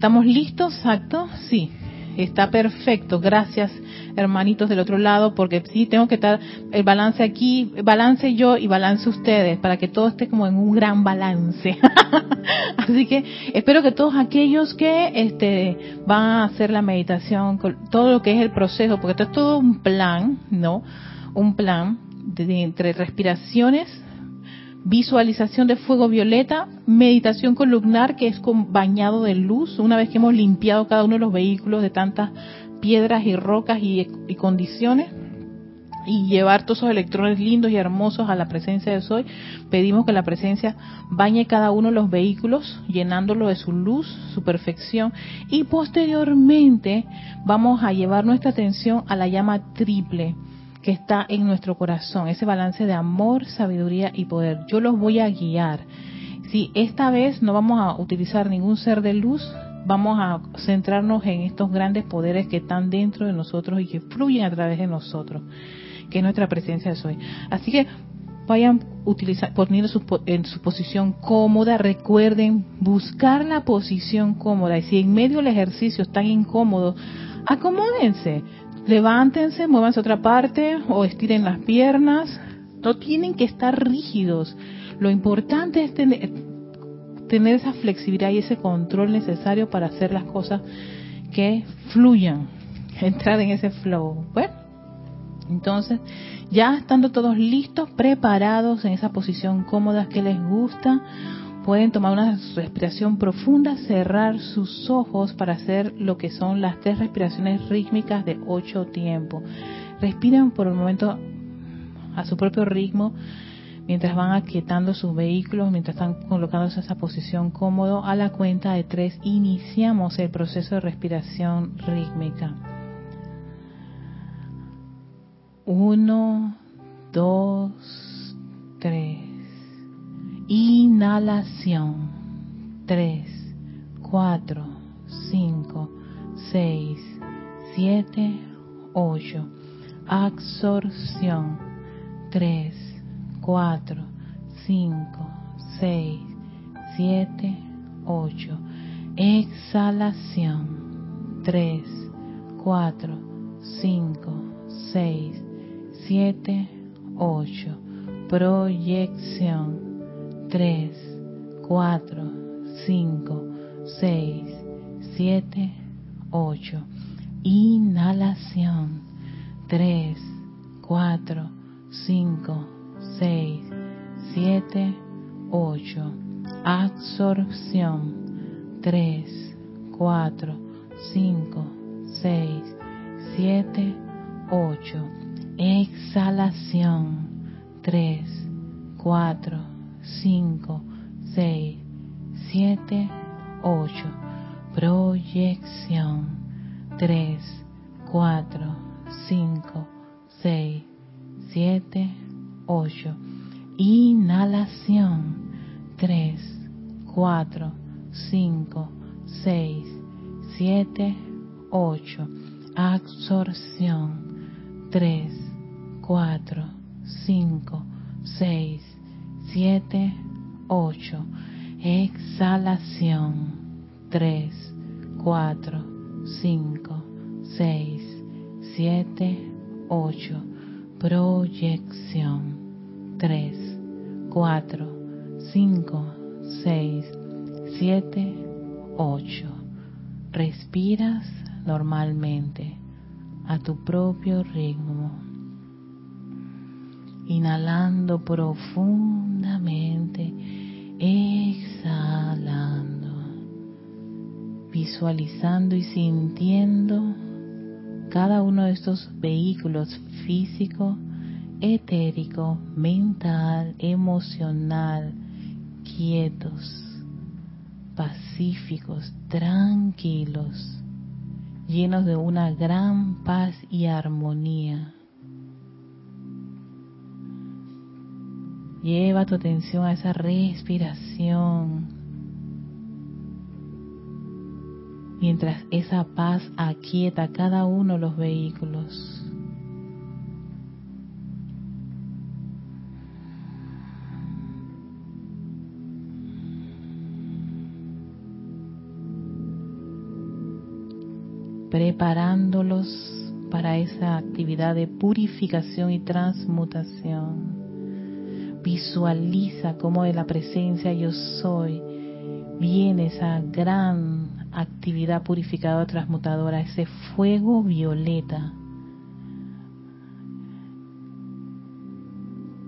¿Estamos listos? Exacto. Sí. Está perfecto. Gracias, hermanitos del otro lado, porque sí tengo que estar el balance aquí, balance yo y balance ustedes, para que todo esté como en un gran balance. Así que espero que todos aquellos que este van a hacer la meditación, todo lo que es el proceso, porque esto es todo un plan, ¿no? Un plan de, entre respiraciones, visualización de fuego violeta, meditación columnar que es bañado de luz, una vez que hemos limpiado cada uno de los vehículos de tantas piedras y rocas y, condiciones y llevar todos esos electrones lindos y hermosos a la presencia de Soy, pedimos que la presencia bañe cada uno de los vehículos, llenándolo de su luz, su perfección, y posteriormente vamos a llevar nuestra atención a la llama triple, que está en nuestro corazón, ese balance de amor, sabiduría y poder. Yo los voy a guiar. Si esta vez no vamos a utilizar ningún ser de luz, vamos a centrarnos en estos grandes poderes que están dentro de nosotros y que fluyen a través de nosotros, que es nuestra presencia de soy. Así que vayan utilizar, poniendo en su posición cómoda, recuerden buscar la posición cómoda y si en medio del ejercicio están incómodos, acomódense, levántense, muévanse a otra parte o estiren las piernas. No tienen que estar rígidos. Lo importante es tener, tener esa flexibilidad y ese control necesario para hacer las cosas que fluyan, entrar en ese flow. Bueno, entonces, ya estando todos listos, preparados en esa posición cómoda que les gusta, pueden tomar una respiración profunda, cerrar sus ojos para hacer lo que son las tres respiraciones rítmicas de ocho tiempos. Respiren por un momento a su propio ritmo mientras van aquietando sus vehículos, mientras están colocándose en esa posición cómodo. A la cuenta de tres iniciamos el proceso de respiración rítmica. Uno, dos, Inhalación. Tres, cuatro, cinco, seis, siete, ocho. Absorción. Tres, cuatro, cinco, seis, siete, ocho. Exhalación. Tres, cuatro, cinco, seis, siete, ocho. Proyección 3, 4, 5, 6, 7, 8. Inhalación. 3, 4, 5, 6, 7, 8. Absorción. 3, 4, 5, 6, 7, 8. Exhalación. 3, 4, 5, 6, 7, 8. Proyección 3, 4, 5, 6, 7, 8. Inhalación 3, 4, 5, 6, 7, 8. Absorción 3, 4, 5, 6, 7, 8. Exhalación. 3, 4, 5, 6, 7, 8. Proyección. 3, 4, 5, 6, 7, 8. Respiras normalmente a tu propio ritmo inhalando profundamente, exhalando, visualizando y sintiendo cada uno de estos vehículos físico, etérico, mental, emocional, quietos, pacíficos, tranquilos, llenos de una gran paz y armonía Lleva tu atención a esa respiración. Mientras esa paz aquieta cada uno de los vehículos. preparándolos para esa actividad de purificación y transmutación. Visualiza cómo de la presencia yo soy viene esa gran actividad purificadora transmutadora, ese fuego violeta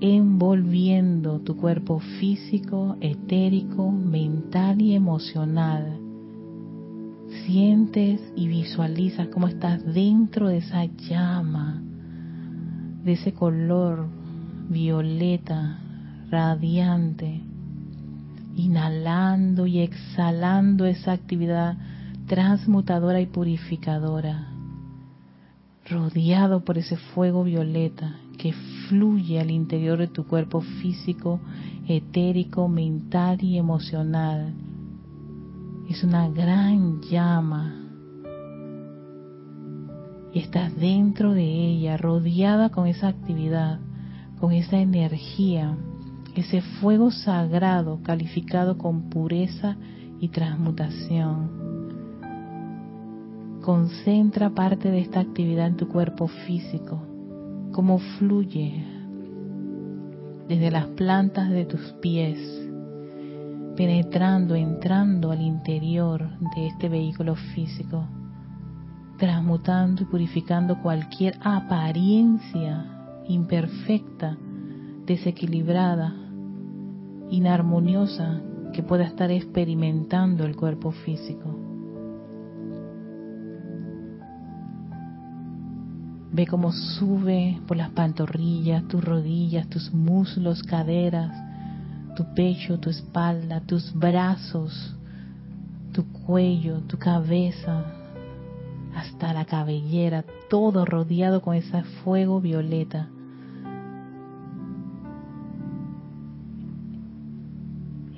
envolviendo tu cuerpo físico, etérico, mental y emocional. Sientes y visualizas cómo estás dentro de esa llama, de ese color violeta, radiante, inhalando y exhalando esa actividad transmutadora y purificadora, rodeado por ese fuego violeta que fluye al interior de tu cuerpo físico, etérico, mental y emocional. Es una gran llama y estás dentro de ella, rodeada con esa actividad, con esa energía ese fuego sagrado calificado con pureza y transmutación. Concentra parte de esta actividad en tu cuerpo físico, como fluye desde las plantas de tus pies, penetrando, entrando al interior de este vehículo físico, transmutando y purificando cualquier apariencia imperfecta, desequilibrada inarmoniosa que pueda estar experimentando el cuerpo físico. Ve cómo sube por las pantorrillas, tus rodillas, tus muslos, caderas, tu pecho, tu espalda, tus brazos, tu cuello, tu cabeza, hasta la cabellera, todo rodeado con ese fuego violeta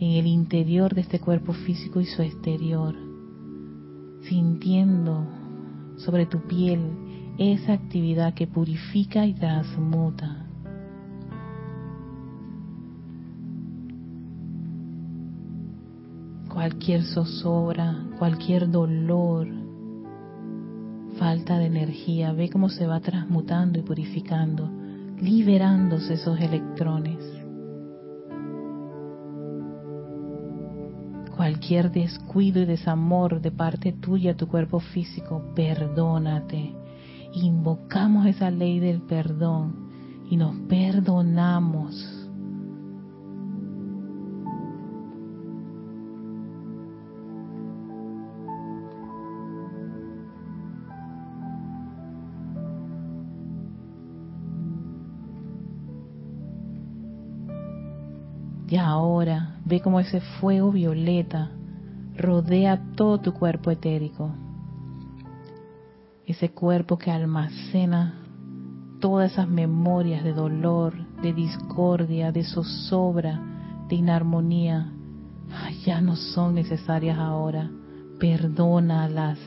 en el interior de este cuerpo físico y su exterior, sintiendo sobre tu piel esa actividad que purifica y transmuta. Cualquier zozobra, cualquier dolor, falta de energía, ve cómo se va transmutando y purificando, liberándose esos electrones. Cualquier descuido y desamor de parte tuya tu cuerpo físico, perdónate. Invocamos esa ley del perdón y nos perdonamos. Y ahora Ve como ese fuego violeta rodea todo tu cuerpo etérico. Ese cuerpo que almacena todas esas memorias de dolor, de discordia, de zozobra, de inarmonía, ya no son necesarias ahora. Perdónalas,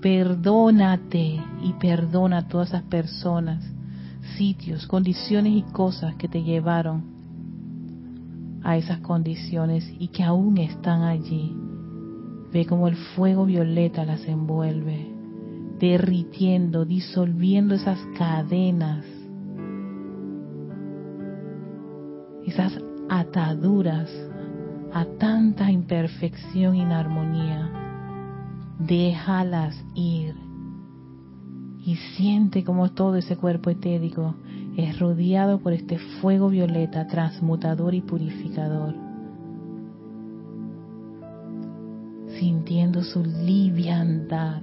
perdónate y perdona a todas esas personas, sitios, condiciones y cosas que te llevaron a esas condiciones y que aún están allí. Ve como el fuego violeta las envuelve, derritiendo, disolviendo esas cadenas, esas ataduras a tanta imperfección y inarmonía. Déjalas ir y siente como todo ese cuerpo etérico es rodeado por este fuego violeta transmutador y purificador, sintiendo su liviandad.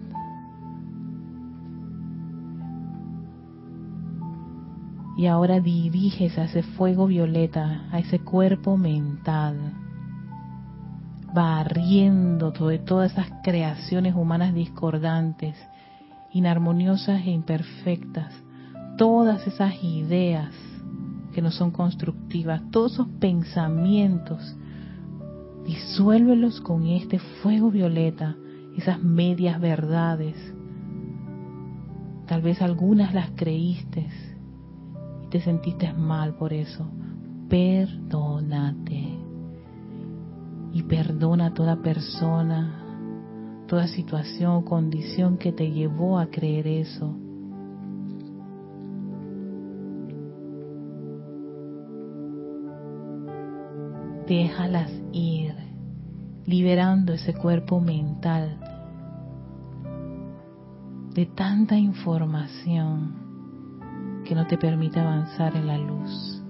Y ahora diriges a ese fuego violeta, a ese cuerpo mental, barriendo de todas esas creaciones humanas discordantes, inarmoniosas e imperfectas, todas esas ideas que no son constructivas, todos esos pensamientos, disuélvelos con este fuego violeta, esas medias verdades. Tal vez algunas las creíste y te sentiste mal por eso. Perdónate y perdona a toda persona, toda situación o condición que te llevó a creer eso. Déjalas ir, liberando ese cuerpo mental de tanta información que no te permite avanzar en la luz.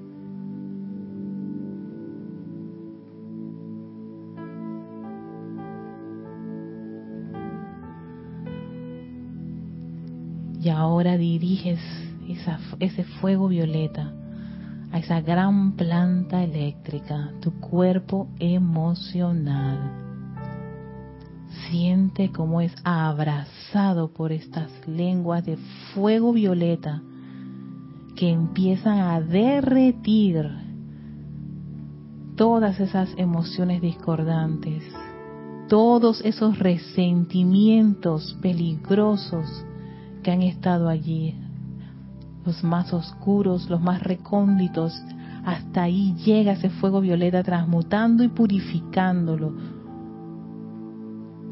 Y ahora diriges ese fuego violeta a esa gran planta eléctrica, tu cuerpo emocional. Siente cómo es abrazado por estas lenguas de fuego violeta que empiezan a derretir todas esas emociones discordantes, todos esos resentimientos peligrosos que han estado allí, los más oscuros, los más recónditos, hasta ahí llega ese fuego violeta transmutando y purificándolo.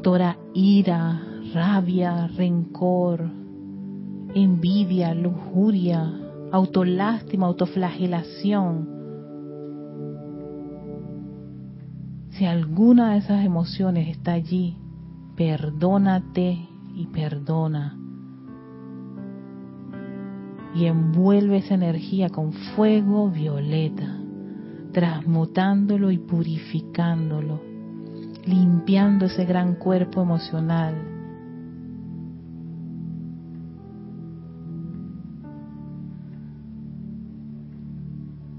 Toda ira, rabia, rencor, envidia, lujuria, autolástima, autoflagelación. Si alguna de esas emociones está allí, perdónate y perdona y envuelve esa energía con fuego violeta, transmutándolo y purificándolo, limpiando ese gran cuerpo emocional.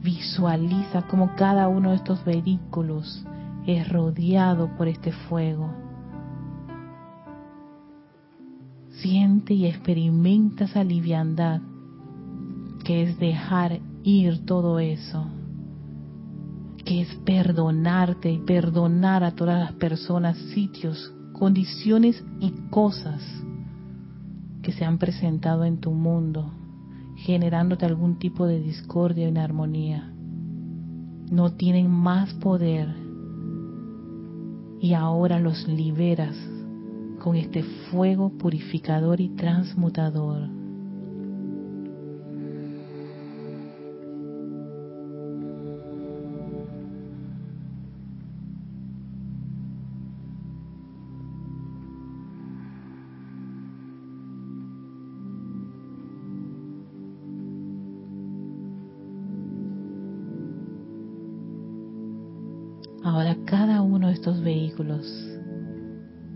Visualiza cómo cada uno de estos vehículos es rodeado por este fuego. Siente y experimenta esa liviandad que es dejar ir todo eso, que es perdonarte y perdonar a todas las personas, sitios, condiciones y cosas que se han presentado en tu mundo, generándote algún tipo de discordia o inarmonía. No tienen más poder y ahora los liberas con este fuego purificador y transmutador.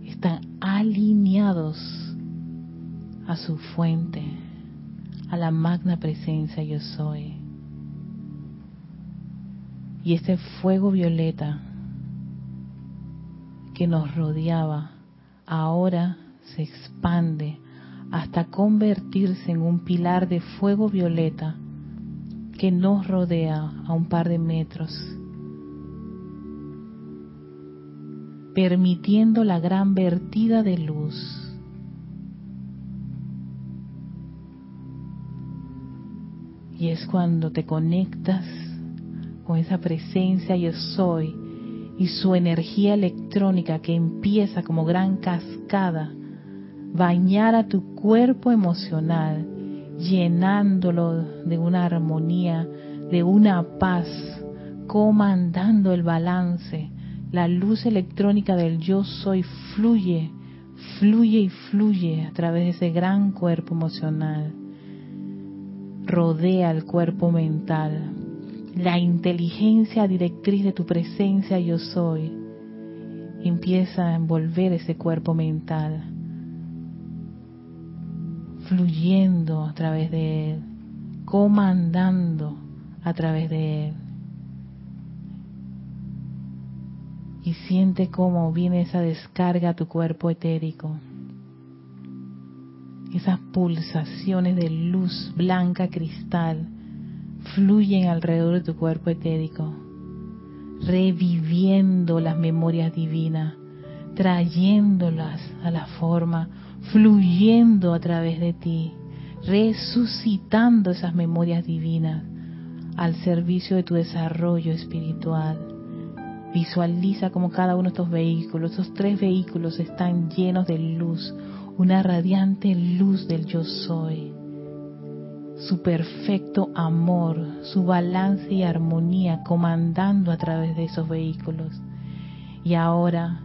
Están alineados a su fuente, a la magna presencia yo soy. Y este fuego violeta que nos rodeaba ahora se expande hasta convertirse en un pilar de fuego violeta que nos rodea a un par de metros permitiendo la gran vertida de luz. Y es cuando te conectas con esa presencia yo soy y su energía electrónica que empieza como gran cascada, bañar a tu cuerpo emocional, llenándolo de una armonía, de una paz, comandando el balance, la luz electrónica del yo soy fluye, fluye y fluye a través de ese gran cuerpo emocional. Rodea el cuerpo mental. La inteligencia directriz de tu presencia yo soy empieza a envolver ese cuerpo mental, fluyendo a través de él, comandando a través de él. Y siente cómo viene esa descarga a tu cuerpo etérico. Esas pulsaciones de luz blanca cristal fluyen alrededor de tu cuerpo etérico, reviviendo las memorias divinas, trayéndolas a la forma, fluyendo a través de ti, resucitando esas memorias divinas al servicio de tu desarrollo espiritual Visualiza como cada uno de estos vehículos, esos tres vehículos están llenos de luz, una radiante luz del yo soy. Su perfecto amor, su balance y armonía comandando a través de esos vehículos. Y ahora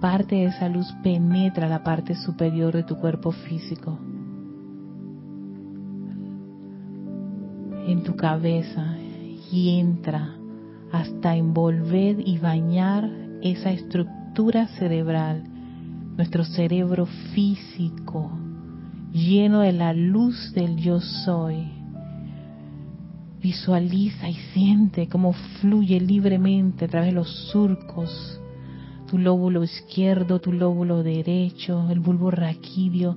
parte de esa luz penetra la parte superior de tu cuerpo físico, en tu cabeza y entra hasta envolver y bañar esa estructura cerebral, nuestro cerebro físico, lleno de la luz del yo soy. Visualiza y siente cómo fluye libremente a través de los surcos, tu lóbulo izquierdo, tu lóbulo derecho, el bulbo raquídeo,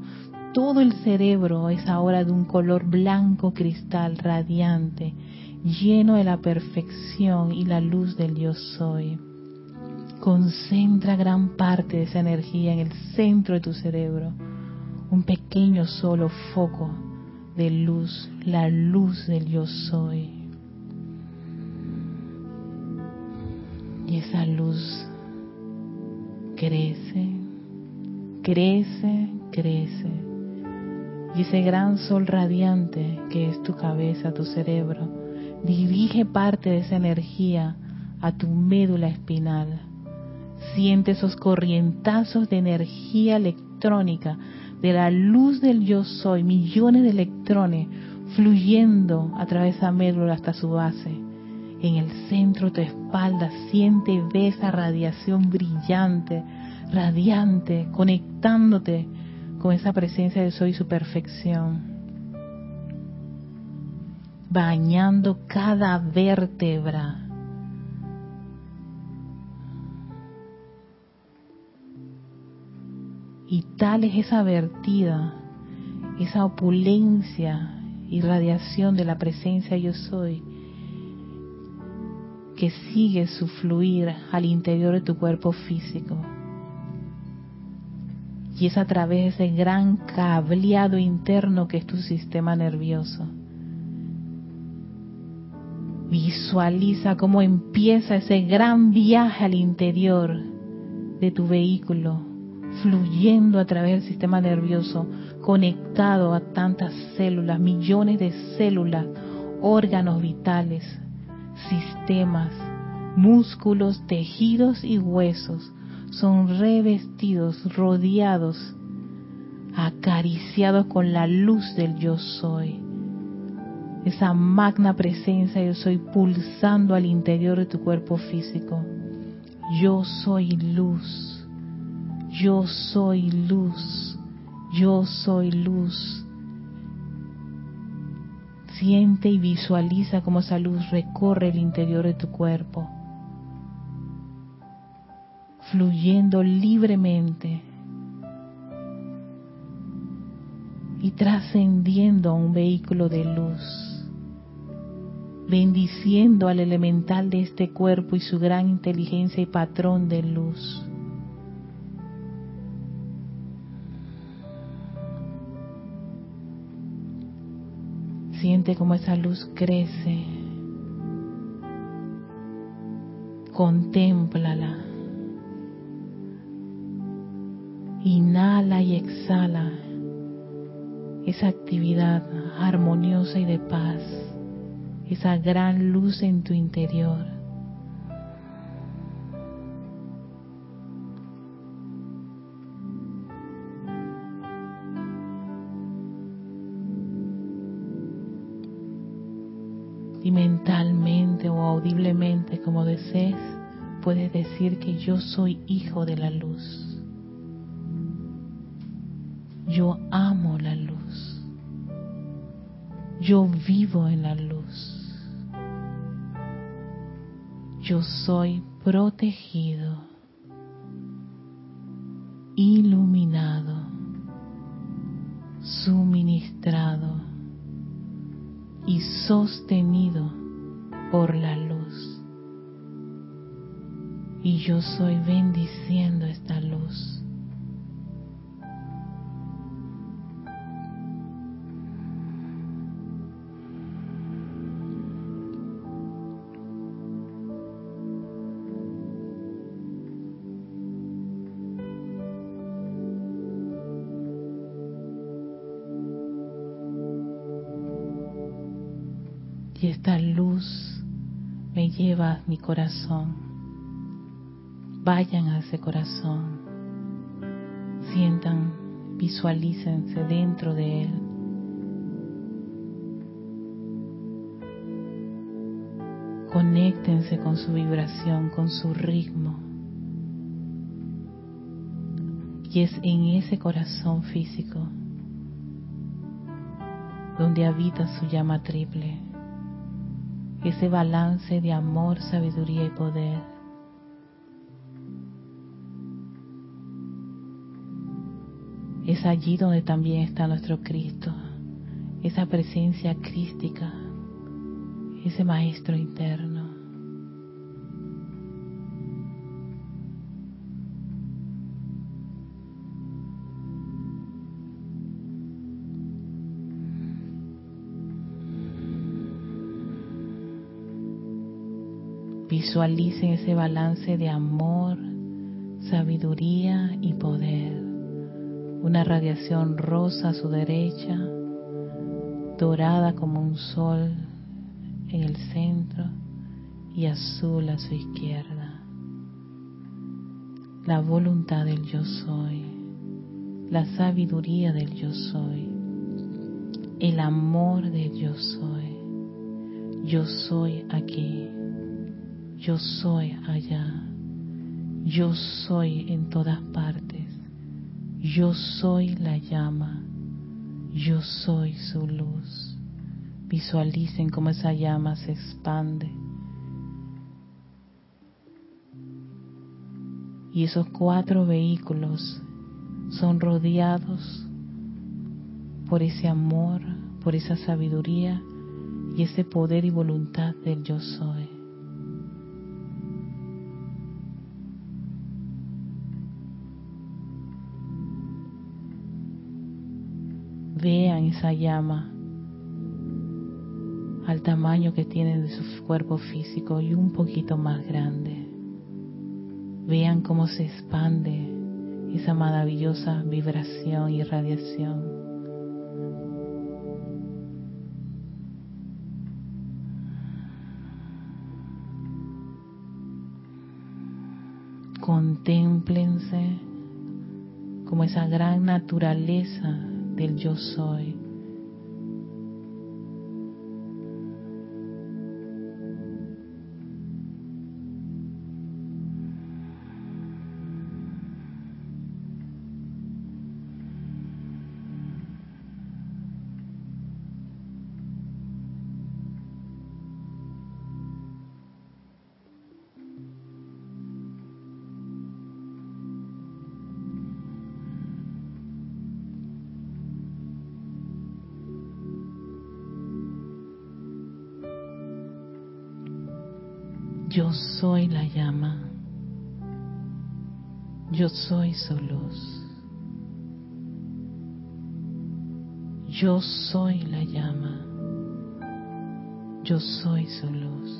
todo el cerebro es ahora de un color blanco cristal radiante lleno de la perfección y la luz del yo soy. Concentra gran parte de esa energía en el centro de tu cerebro, un pequeño solo foco de luz, la luz del yo soy. Y esa luz crece, crece, crece. Y ese gran sol radiante que es tu cabeza, tu cerebro, Dirige parte de esa energía a tu médula espinal. Siente esos corrientazos de energía electrónica, de la luz del yo soy, millones de electrones fluyendo a través de esa médula hasta su base. En el centro de tu espalda siente y ve esa radiación brillante, radiante, conectándote con esa presencia de soy y su perfección bañando cada vértebra. Y tal es esa vertida, esa opulencia y radiación de la presencia yo soy, que sigue su fluir al interior de tu cuerpo físico. Y es a través de ese gran cableado interno que es tu sistema nervioso Visualiza cómo empieza ese gran viaje al interior de tu vehículo, fluyendo a través del sistema nervioso, conectado a tantas células, millones de células, órganos vitales, sistemas, músculos, tejidos y huesos. Son revestidos, rodeados, acariciados con la luz del yo soy esa magna presencia yo soy pulsando al interior de tu cuerpo físico. Yo soy luz, yo soy luz, yo soy luz. Siente y visualiza cómo esa luz recorre el interior de tu cuerpo, fluyendo libremente y trascendiendo a un vehículo de luz bendiciendo al elemental de este cuerpo y su gran inteligencia y patrón de luz. Siente como esa luz crece. Contémplala. Inhala y exhala esa actividad armoniosa y de paz esa gran luz en tu interior. Y mentalmente o audiblemente, como desees, puedes decir que yo soy hijo de la luz. Yo Yo vivo en la luz yo soy protegido, iluminado, suministrado y sostenido por la luz. Y yo soy corazón. Vayan a ese corazón. Sientan, visualícense dentro de él. Conéctense con su vibración, con su ritmo. Y es en ese corazón físico donde habita su llama triple, ese balance de amor, sabiduría y poder. Es allí donde también está nuestro Cristo, esa presencia crística, ese Maestro interno. Visualicen ese balance de amor, sabiduría y poder. Una radiación rosa a su derecha, dorada como un sol en el centro y azul a su izquierda. La voluntad del yo soy, la sabiduría del yo soy, el amor del yo soy. Yo soy aquí yo soy allá, yo soy en todas partes, yo soy la llama, yo soy su luz. Visualicen cómo esa llama se expande. Y esos cuatro vehículos son rodeados por ese amor, por esa sabiduría y ese poder y voluntad del yo soy. Esa llama al tamaño que tienen de su cuerpo físico y un poquito más grande. Vean cómo se expande esa maravillosa vibración y radiación. Contémplense como esa gran naturaleza del yo soy. Luz. Yo soy la llama. Yo soy su luz.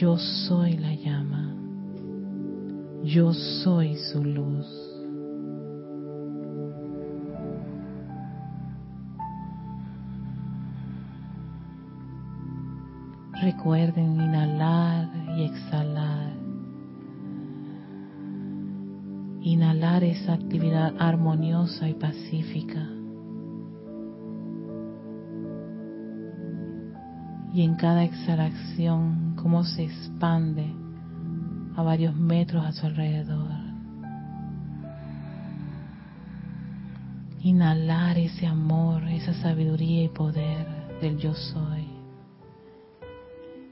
Yo soy la llama. Yo soy su luz. Recuerden inhalar y exhalar. Esa actividad armoniosa y pacífica. Y en cada exhalación, cómo se expande a varios metros a su alrededor. Inhalar ese amor, esa sabiduría y poder del yo soy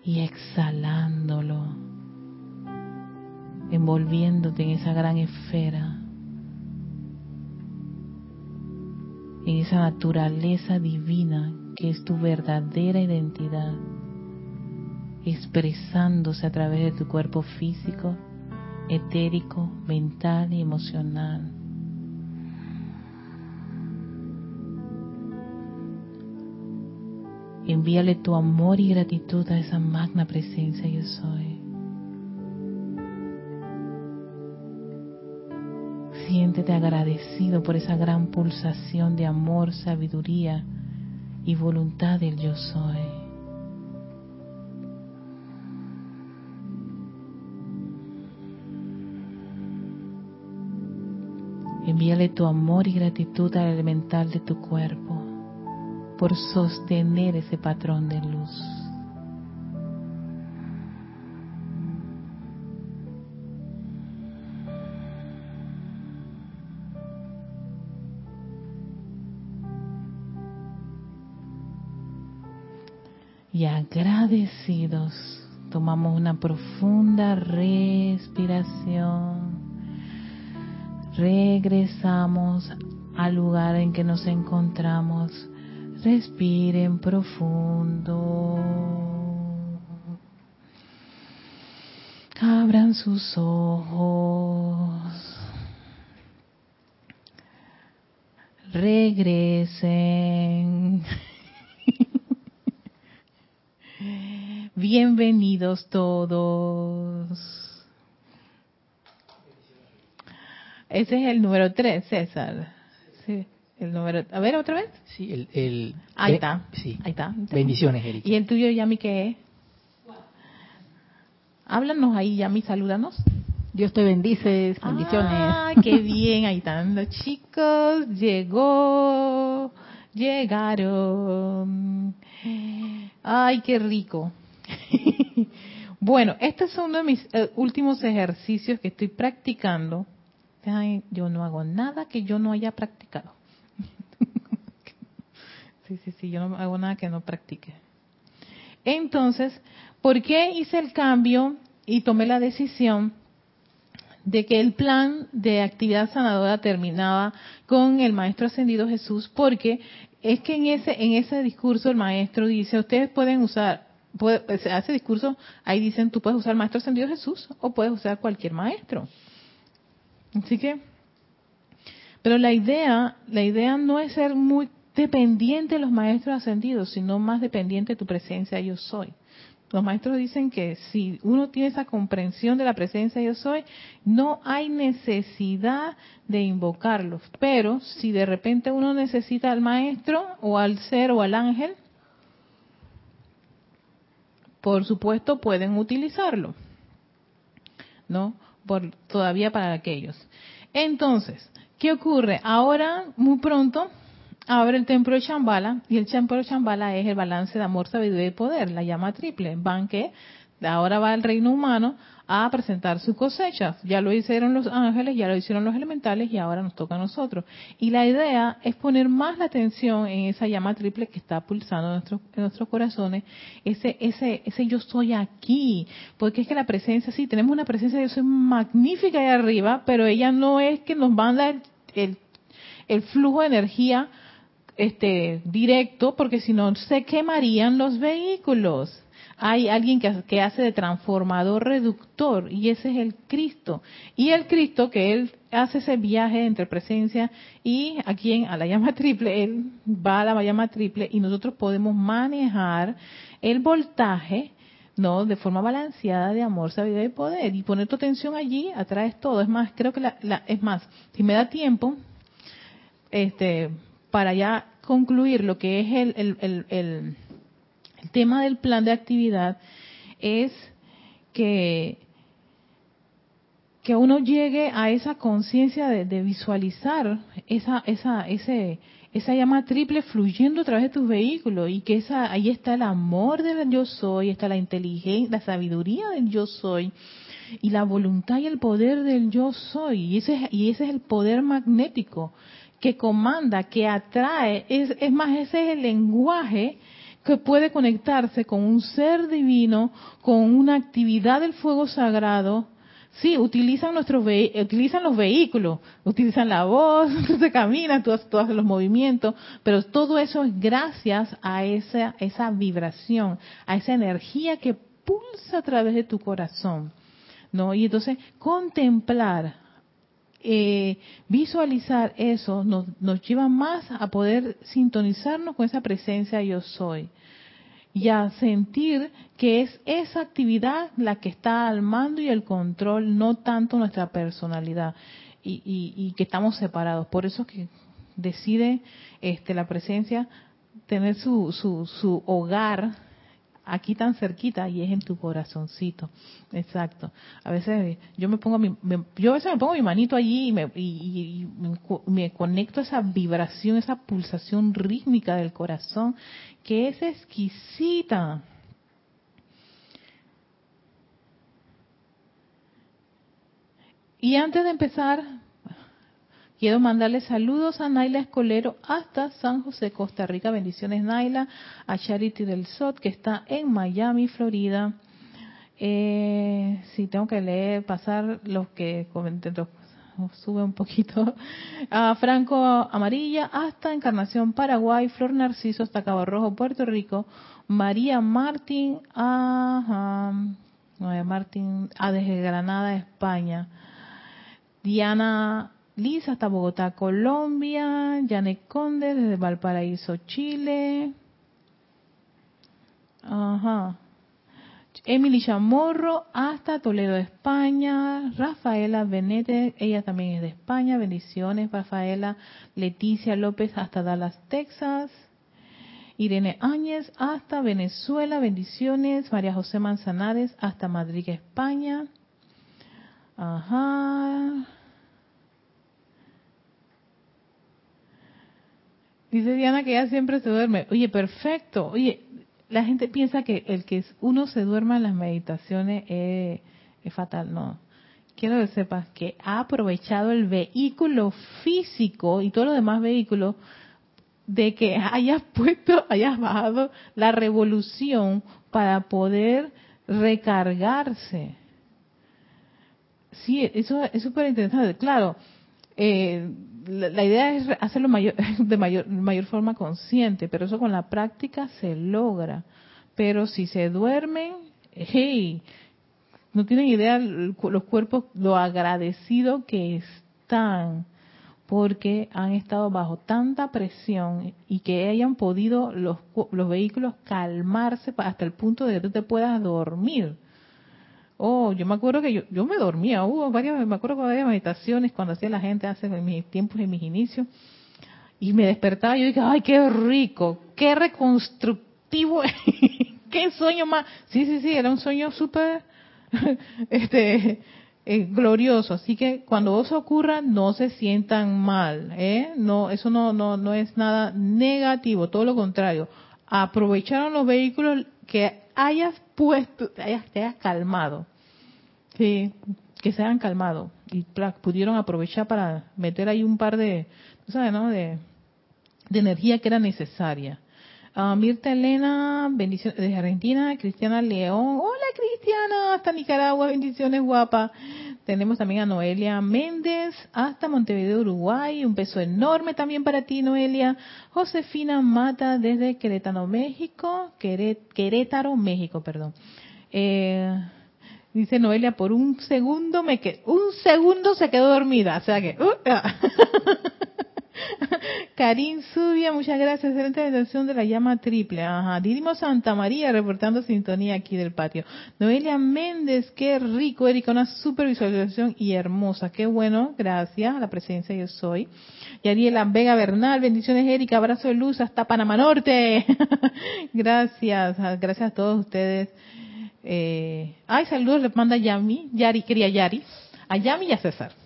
y exhalándolo, envolviéndote en esa gran esfera, en esa naturaleza divina que es tu verdadera identidad, expresándose a través de tu cuerpo físico, etérico, mental y emocional Envíale tu amor y gratitud a esa magna presencia yo soy. Siéntete agradecido por esa gran pulsación de amor, sabiduría y voluntad del yo soy. Envíale tu amor y gratitud al elemental de tu cuerpo por sostener ese patrón de luz. Y agradecidos, tomamos una profunda respiración. Regresamos al lugar en que nos encontramos. Respiren profundo. Abran sus ojos. Regresen. Bienvenidos todos. Ese es el número 3, César. Sí, el número. A ver, otra vez. Sí, el. el Ahí está. Sí. Ahí está. Bendiciones, Erika. ¿Y el tuyo, Yami, qué es? Háblanos ahí, Yami, salúdanos. Dios te bendice, bendiciones. Ah, qué bien, ahí están los chicos. Llegó, llegaron. Ay, qué rico. bueno, este es uno de mis eh, últimos ejercicios que estoy practicando. Yo no hago nada que yo no haya practicado. sí, sí, sí, yo no hago nada que no practique. Entonces, ¿por qué hice el cambio y tomé la decisión de que el plan de actividad sanadora terminaba con el maestro ascendido Jesús? Porque es que en ese en ese discurso el maestro dice, ustedes pueden usar puede, hace discurso, ahí dicen, tú puedes usar maestro ascendido Jesús o puedes usar cualquier maestro. Así que, pero la idea, la idea no es ser muy dependiente de los maestros ascendidos, sino más dependiente de tu presencia yo soy. Los maestros dicen que si uno tiene esa comprensión de la presencia yo soy, no hay necesidad de invocarlos. Pero si de repente uno necesita al maestro o al ser o al ángel, por supuesto pueden utilizarlo, ¿no? Por, todavía para aquellos. Entonces, ¿qué ocurre? Ahora, muy pronto, abre el templo de Chambala, y el templo de Chambala es el balance de amor, sabiduría y poder, la llama triple. Van que ahora va el reino humano a presentar su cosecha. Ya lo hicieron los ángeles, ya lo hicieron los elementales y ahora nos toca a nosotros. Y la idea es poner más la atención en esa llama triple que está pulsando en nuestros, en nuestros corazones, ese, ese, ese yo soy aquí, porque es que la presencia, sí, tenemos una presencia yo soy magnífica ahí arriba, pero ella no es que nos manda el, el, el flujo de energía este directo, porque si no se quemarían los vehículos hay alguien que, que, hace de transformador reductor y ese es el Cristo. Y el Cristo que él hace ese viaje entre presencia y aquí en, a la llama triple, él va a la llama triple y nosotros podemos manejar el voltaje no de forma balanceada de amor, sabiduría y poder y poner tu atención allí, atraes todo. Es más, creo que la, la, es más, si me da tiempo, este, para ya concluir lo que es el, el, el, el el tema del plan de actividad es que, que uno llegue a esa conciencia de, de, visualizar esa, esa, ese, esa llama triple fluyendo a través de tus vehículos y que esa, ahí está el amor del yo soy, está la inteligencia, la sabiduría del yo soy y la voluntad y el poder del yo soy. Y ese, y ese es el poder magnético que comanda, que atrae. Es, es más, ese es el lenguaje que puede conectarse con un ser divino, con una actividad del fuego sagrado. Sí, utilizan nuestros utilizan los vehículos, utilizan la voz, se caminan, todos, todos los movimientos, pero todo eso es gracias a esa, esa vibración, a esa energía que pulsa a través de tu corazón. ¿No? Y entonces contemplar eh, visualizar eso nos, nos lleva más a poder sintonizarnos con esa presencia yo soy y a sentir que es esa actividad la que está al mando y el control, no tanto nuestra personalidad y, y, que estamos separados. Por eso que decide este, la presencia tener su, su, su hogar aquí tan cerquita y es en tu corazoncito. Exacto. A veces yo me pongo mi, yo a veces me pongo mi manito allí y me, y, me, conecto a esa vibración, esa pulsación rítmica del corazón que es exquisita. Y antes de empezar, quiero mandarle saludos a Naila Escolero hasta San José, Costa Rica. Bendiciones, Naila. A Charity del Sot, que está en Miami, Florida. Eh, sí, tengo que leer, pasar los que comenté, sube un poquito. A Franco Amarilla hasta Encarnación, Paraguay. Flor Narciso hasta Cabo Rojo, Puerto Rico. María Martín, ajá, María Martín, a desde Granada, España. Diana Liz hasta Bogotá, Colombia. Janet Conde desde Valparaíso, Chile. Ajá. Emily Chamorro hasta Toledo, España. Rafaela Benete, ella también es de España. Bendiciones, Rafaela. Leticia López hasta Dallas, Texas. Irene Áñez hasta Venezuela. Bendiciones. María José Manzanares hasta Madrid, España. Ajá. Dice Diana que ella siempre se duerme. Oye, perfecto. Oye, la gente piensa que el que uno se duerma en las meditaciones es, fatal. No. Quiero que sepas que ha aprovechado el vehículo físico y todos los demás vehículos de que hayas puesto, hayas bajado la revolución para poder recargarse. Sí, eso es súper interesante. Claro, eh, la, idea es hacerlo de mayor, mayor forma consciente, pero eso con la práctica se logra. Pero si se duermen, hey, no tienen idea los cuerpos, lo agradecido que están, porque han estado bajo tanta presión y que hayan podido los, los vehículos calmarse hasta el punto de que tú te puedas dormir. Oh, yo me acuerdo que yo, yo me dormía, hubo varias, me acuerdo de varias meditaciones cuando hacía la gente hace mis tiempos y mis inicios, y me despertaba yo dije, ay, qué rico, qué reconstructivo, qué sueño más. Sí, sí, sí, era un sueño súper, este, eh, glorioso. Así que cuando eso ocurra, no se sientan mal, ¿eh? No, eso no, no, no es nada negativo, todo lo contrario. Aprovecharon los vehículos que hayas puesto, te hayas, te hayas calmado. Sí, que se hayan calmado y pudieron aprovechar para meter ahí un par de, ¿sabes, no? De, energía que era necesaria. Uh, Mirta Elena, bendiciones desde Argentina. Cristiana León, hola Cristiana, hasta Nicaragua, bendiciones guapa. Tenemos también a Noelia Méndez, hasta Montevideo, Uruguay. Un beso enorme también para ti, Noelia. Josefina Mata, desde Querétaro, México. Querétaro, México, perdón. Eh, Dice Noelia, por un segundo me quedé, un segundo se quedó dormida, o sea que, uh, ah. Karin Zubia, muchas gracias, excelente meditación de la llama triple, ajá, Didimo Santa María, reportando sintonía aquí del patio, Noelia Méndez, qué rico, Erika, una super visualización y hermosa, qué bueno, gracias a la presencia yo soy, Yariela Vega Bernal, bendiciones Erika, abrazo de luz hasta Panamá Norte, gracias, gracias a todos ustedes, eh, ay, saludos, le manda Yami, Yari, quería Yari, a Yami y a César.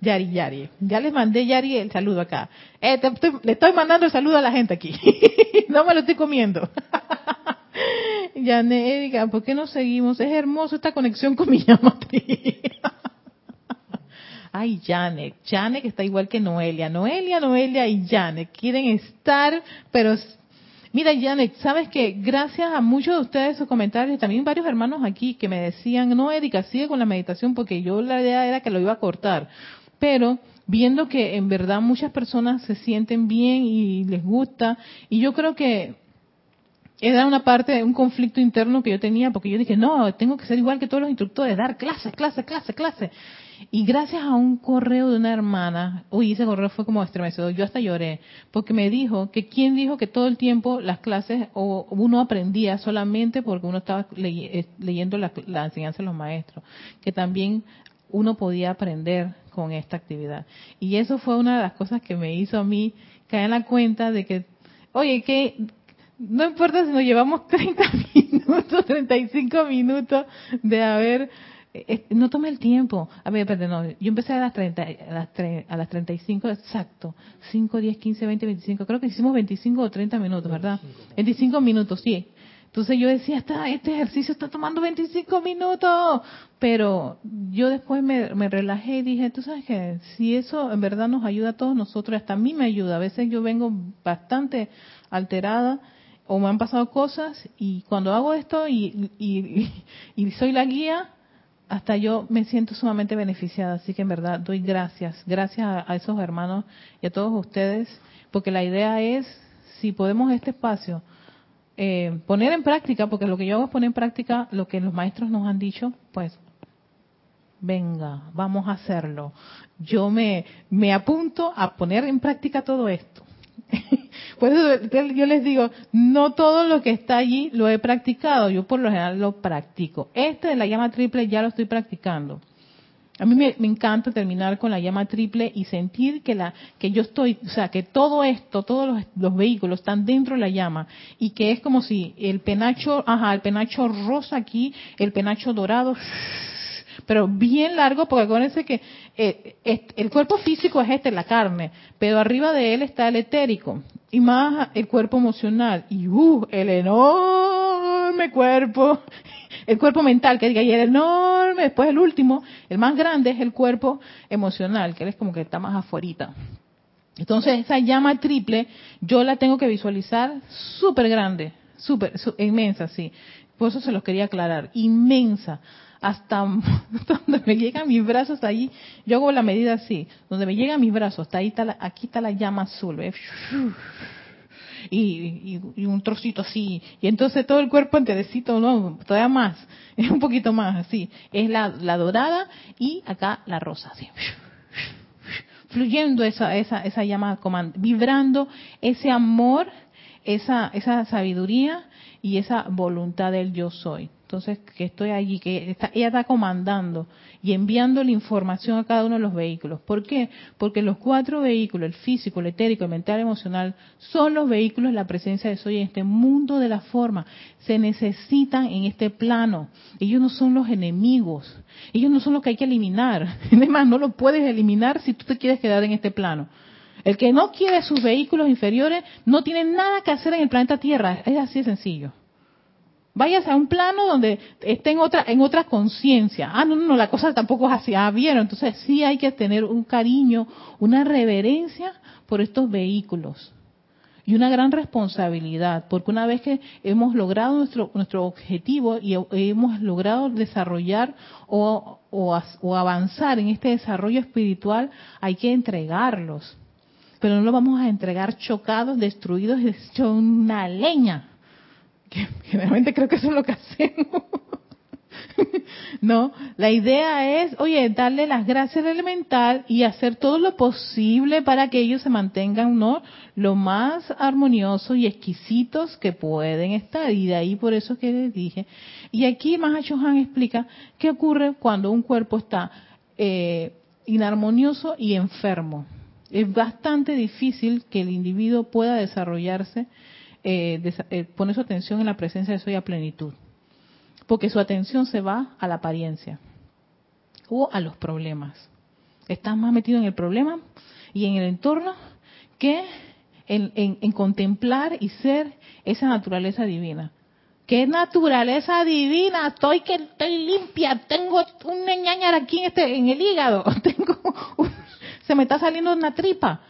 Yari, Yari. Ya les mandé Yari el saludo acá. Eh, le estoy mandando el saludo a la gente aquí. no me lo estoy comiendo. Yane, Erika, ¿por qué no seguimos? Es hermoso esta conexión con mi llama Ay, Janet que está igual que Noelia. Noelia, Noelia y Janet quieren estar, pero Mira, Janet, sabes que gracias a muchos de ustedes sus comentarios, y también varios hermanos aquí que me decían, no, Erika, sigue con la meditación porque yo la idea era que lo iba a cortar. Pero viendo que en verdad muchas personas se sienten bien y les gusta, y yo creo que era una parte de un conflicto interno que yo tenía, porque yo dije, no, tengo que ser igual que todos los instructores, dar clases, clases, clases, clases. Y gracias a un correo de una hermana, uy, ese correo fue como estremecedor, yo hasta lloré, porque me dijo que quién dijo que todo el tiempo las clases o uno aprendía solamente porque uno estaba eh, leyendo la, la enseñanza de los maestros, que también uno podía aprender con esta actividad. Y eso fue una de las cosas que me hizo a mí caer en la cuenta de que oye, que no importa si nos llevamos 30 minutos, 35 minutos de haber eh, no tome el tiempo. A ver, perdón, yo empecé a las, 30, a, las 3, a las 35, exacto. 5, 10, 15, 20, 25. Creo que hicimos 25 o 30 minutos, ¿verdad? 25 minutos, sí. Entonces yo decía, está, este ejercicio está tomando 25 minutos. Pero yo después me, relajé y dije, tú sabes que si eso en verdad nos ayuda a todos nosotros, hasta a mí me ayuda. A veces yo vengo bastante alterada o me han pasado cosas y cuando hago esto y, y, y soy la guía, hasta yo me siento sumamente beneficiada, así que en verdad doy gracias, gracias a, esos hermanos y a todos ustedes, porque la idea es, si podemos este espacio eh, poner en práctica, porque lo que yo hago es poner en práctica lo que los maestros nos han dicho, pues venga, vamos a hacerlo. Yo me, me apunto a poner en práctica todo esto. Por eso yo les digo, no todo lo que está allí lo he practicado, yo por lo general lo practico. Este de la llama triple ya lo estoy practicando. A mí me, encanta terminar con la llama triple y sentir que la que yo estoy, o sea, que todo esto, todos los, vehículos están dentro de la llama y que es como si el penacho, ajá, el penacho rosa aquí, el penacho dorado, pero bien largo, porque acuérdense que eh, el cuerpo físico es este, la carne, pero arriba de él está el etérico y más el cuerpo emocional y uh, el enorme cuerpo, el cuerpo mental, que diga, y el enorme, después el último, el más grande es el cuerpo emocional, que es como que está más afuera. Entonces esa llama triple yo la tengo que visualizar súper grande, súper, inmensa, sí. Por eso se los quería aclarar, inmensa hasta donde me llegan mis brazos ahí, yo hago la medida así, donde me llegan mis brazos, hasta ahí está aquí está la llama azul, y, un trocito así, y entonces todo el cuerpo enterecito, no, todavía más, es un poquito más así, es la, la dorada y acá la rosa, así, fluyendo esa, esa, esa llama, vibrando ese amor, esa, esa sabiduría y esa voluntad del yo soy. Entonces, que estoy allí, que ella está comandando y enviando la información a cada uno de los vehículos. ¿Por qué? Porque los cuatro vehículos, el físico, el etérico, el mental, el emocional, son los vehículos de la presencia de Soy en este mundo de la forma. Se necesitan en este plano. Ellos no son los enemigos. Ellos no son los que hay que eliminar. Además, no lo puedes eliminar si tú te quieres quedar en este plano. El que no quiere sus vehículos inferiores no tiene nada que hacer en el planeta Tierra. Es así de sencillo. Váyase a un plano donde esté en otra, en otra conciencia. Ah, no, no, la cosa tampoco es así. Ah, vieron. Entonces sí hay que tener un cariño, una reverencia por estos vehículos. Y una gran responsabilidad, porque una vez que hemos logrado nuestro, nuestro objetivo y hemos logrado desarrollar o, o avanzar en este desarrollo espiritual, hay que entregarlos. Pero no lo vamos a entregar chocados, destruidos, hecho una leña que generalmente creo que eso es lo que hacemos. no, la idea es, oye, darle las gracias al elemental y hacer todo lo posible para que ellos se mantengan, ¿no? Lo más armoniosos y exquisitos que pueden estar. Y de ahí por eso que les dije. Y aquí Han explica qué ocurre cuando un cuerpo está eh, inarmonioso y enfermo. Es bastante difícil que el individuo pueda desarrollarse eh, eh, pone su atención en la presencia de Soy a plenitud. Porque su atención se va a la apariencia o a los problemas. Estás más metido en el problema y en el entorno que en, contemplar y ser esa naturaleza divina. ¿Qué naturaleza divina? Estoy que estoy limpia, tengo un ñañar aquí en, este, en el hígado, tengo se me está saliendo una tripa.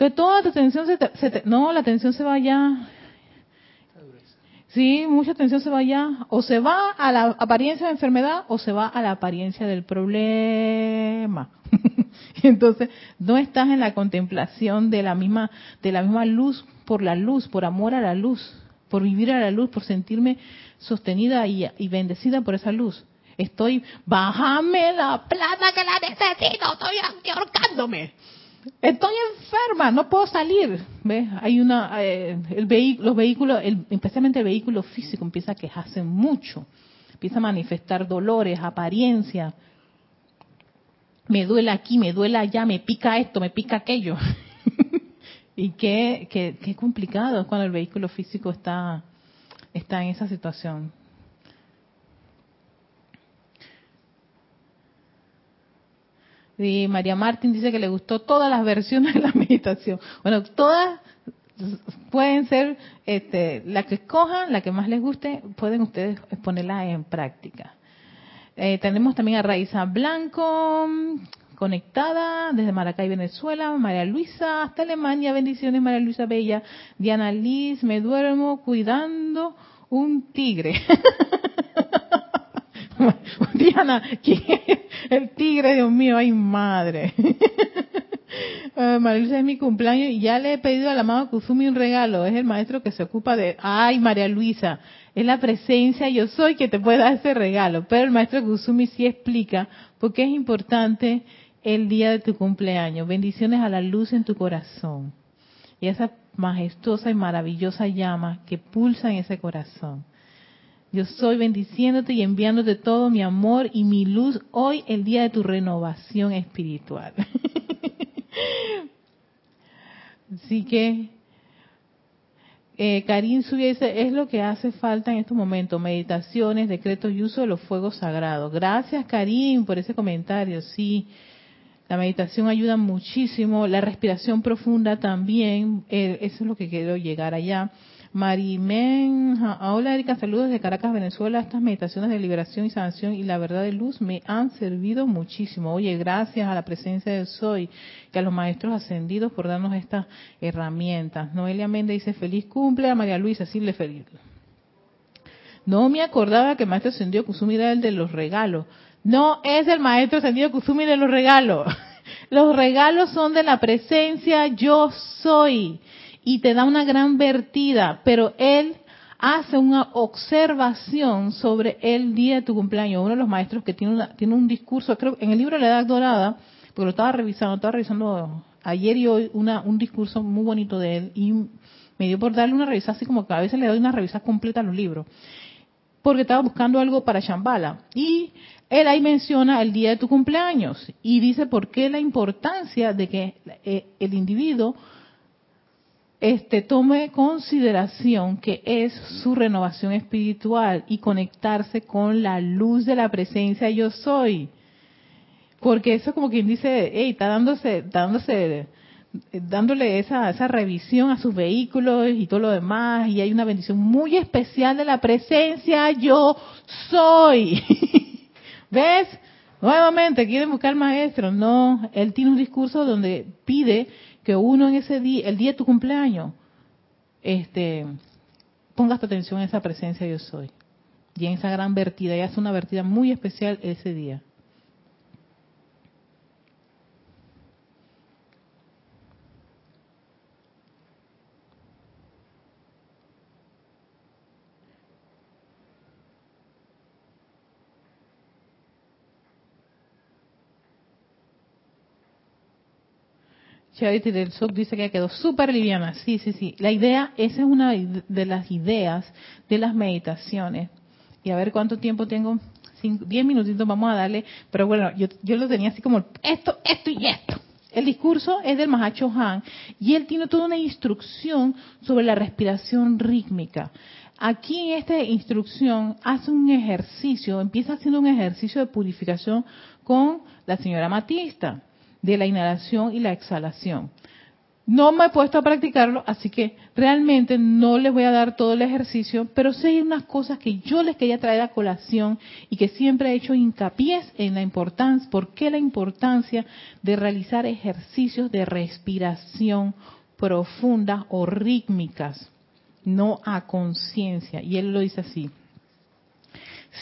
Entonces toda tu atención se, no, la atención se va allá. Sí, mucha atención se va allá. O se va a la apariencia de enfermedad o se va a la apariencia del problema. Entonces, no estás en la contemplación de la misma de la misma luz por la luz, por amor a la luz, por vivir a la luz, por sentirme sostenida y, bendecida por esa luz. Estoy, bájame la plata que la necesito, estoy ahorcándome. Estoy enferma, no puedo salir. ¿Ves? Hay una, eh, el los vehículos, especialmente el vehículo físico, empieza a quejarse mucho, empieza a manifestar dolores, apariencia. Me duele aquí, me duele allá, me pica esto, me pica aquello. y qué, qué, qué complicado es cuando el vehículo físico está, está en esa situación. Y María Martín dice que le gustó todas las versiones de la meditación. Bueno, todas pueden ser, este, la que escojan, la que más les guste, pueden ustedes ponerla en práctica. Eh, tenemos también a Raiza Blanco, conectada desde Maracay, Venezuela. María Luisa, hasta Alemania. Bendiciones, María Luisa Bella. Diana Liz, me duermo cuidando un tigre. Diana, ¿quién el tigre? Dios mío, ay madre. Uh, María Luisa es mi cumpleaños y ya le he pedido al amado Kusumi un regalo. Es el maestro que se ocupa de... Ay, María Luisa, es la presencia yo soy que te puede dar ese regalo. Pero el maestro Kusumi sí explica por qué es importante el día de tu cumpleaños. Bendiciones a la luz en tu corazón. Y esa majestuosa y maravillosa llama que pulsa en ese corazón. Yo soy bendiciéndote y enviándote todo mi amor y mi luz hoy, el día de tu renovación espiritual. Así que, eh, Karim dice, es lo que hace falta en estos momentos, meditaciones, decretos y uso de los fuegos sagrados. Gracias, Karim, por ese comentario. Sí, la meditación ayuda muchísimo, la respiración profunda también, eh, eso es lo que quiero llegar allá. Marimen, hola Erika, saludos desde Caracas, Venezuela. Estas meditaciones de liberación y sanación y la verdad de luz me han servido muchísimo. Oye, gracias a la presencia de Soy y a los maestros ascendidos por darnos estas herramientas. Noelia Méndez dice, feliz cumple a María Luisa, le feliz. No me acordaba que el maestro ascendido Kusumi era el de los regalos. No es el maestro ascendido Kusumi de los regalos. Los regalos son de la presencia yo soy y te da una gran vertida, pero él hace una observación sobre el día de tu cumpleaños. Uno de los maestros que tiene, tiene un discurso, creo en el libro La Edad Dorada, porque lo estaba revisando, estaba revisando ayer y hoy una, un discurso muy bonito de él y me dio por darle una revisa así como que a veces le doy una revisa completa a los libros, porque estaba buscando algo para Shambhala. Y él ahí menciona el día de tu cumpleaños y dice por qué la importancia de que eh, el individuo este, tome consideración que es su renovación espiritual y conectarse con la luz de la presencia yo soy. Porque eso como quien dice, hey, está dándose, dándose, dándole esa, esa revisión a sus vehículos y todo lo demás, y hay una bendición muy especial de la presencia yo soy. ¿Ves? Nuevamente, quieren buscar maestro. No, él tiene un discurso donde pide que uno en ese día, el día de tu cumpleaños, este, pongas tu atención en esa presencia yo soy. Y en esa gran vertida, y hace una vertida muy especial ese día. Charity del Sub dice que quedó súper liviana. Sí, sí, sí. La idea, esa es una de las ideas de las meditaciones. Y a ver cuánto tiempo tengo. diez minutitos vamos a darle. Pero bueno, yo, yo lo tenía así como esto, esto y esto. El discurso es del Mahacho Han y él tiene toda una instrucción sobre la respiración rítmica. Aquí en esta instrucción hace un ejercicio, empieza haciendo un ejercicio de purificación con la señora Matista de la inhalación y la exhalación. No me he puesto a practicarlo, así que realmente no les voy a dar todo el ejercicio, pero sí hay unas cosas que yo les quería traer a colación y que siempre he hecho hincapié en la importancia, ¿por qué la importancia de realizar ejercicios de respiración profunda o rítmicas, no a conciencia? Y él lo dice así.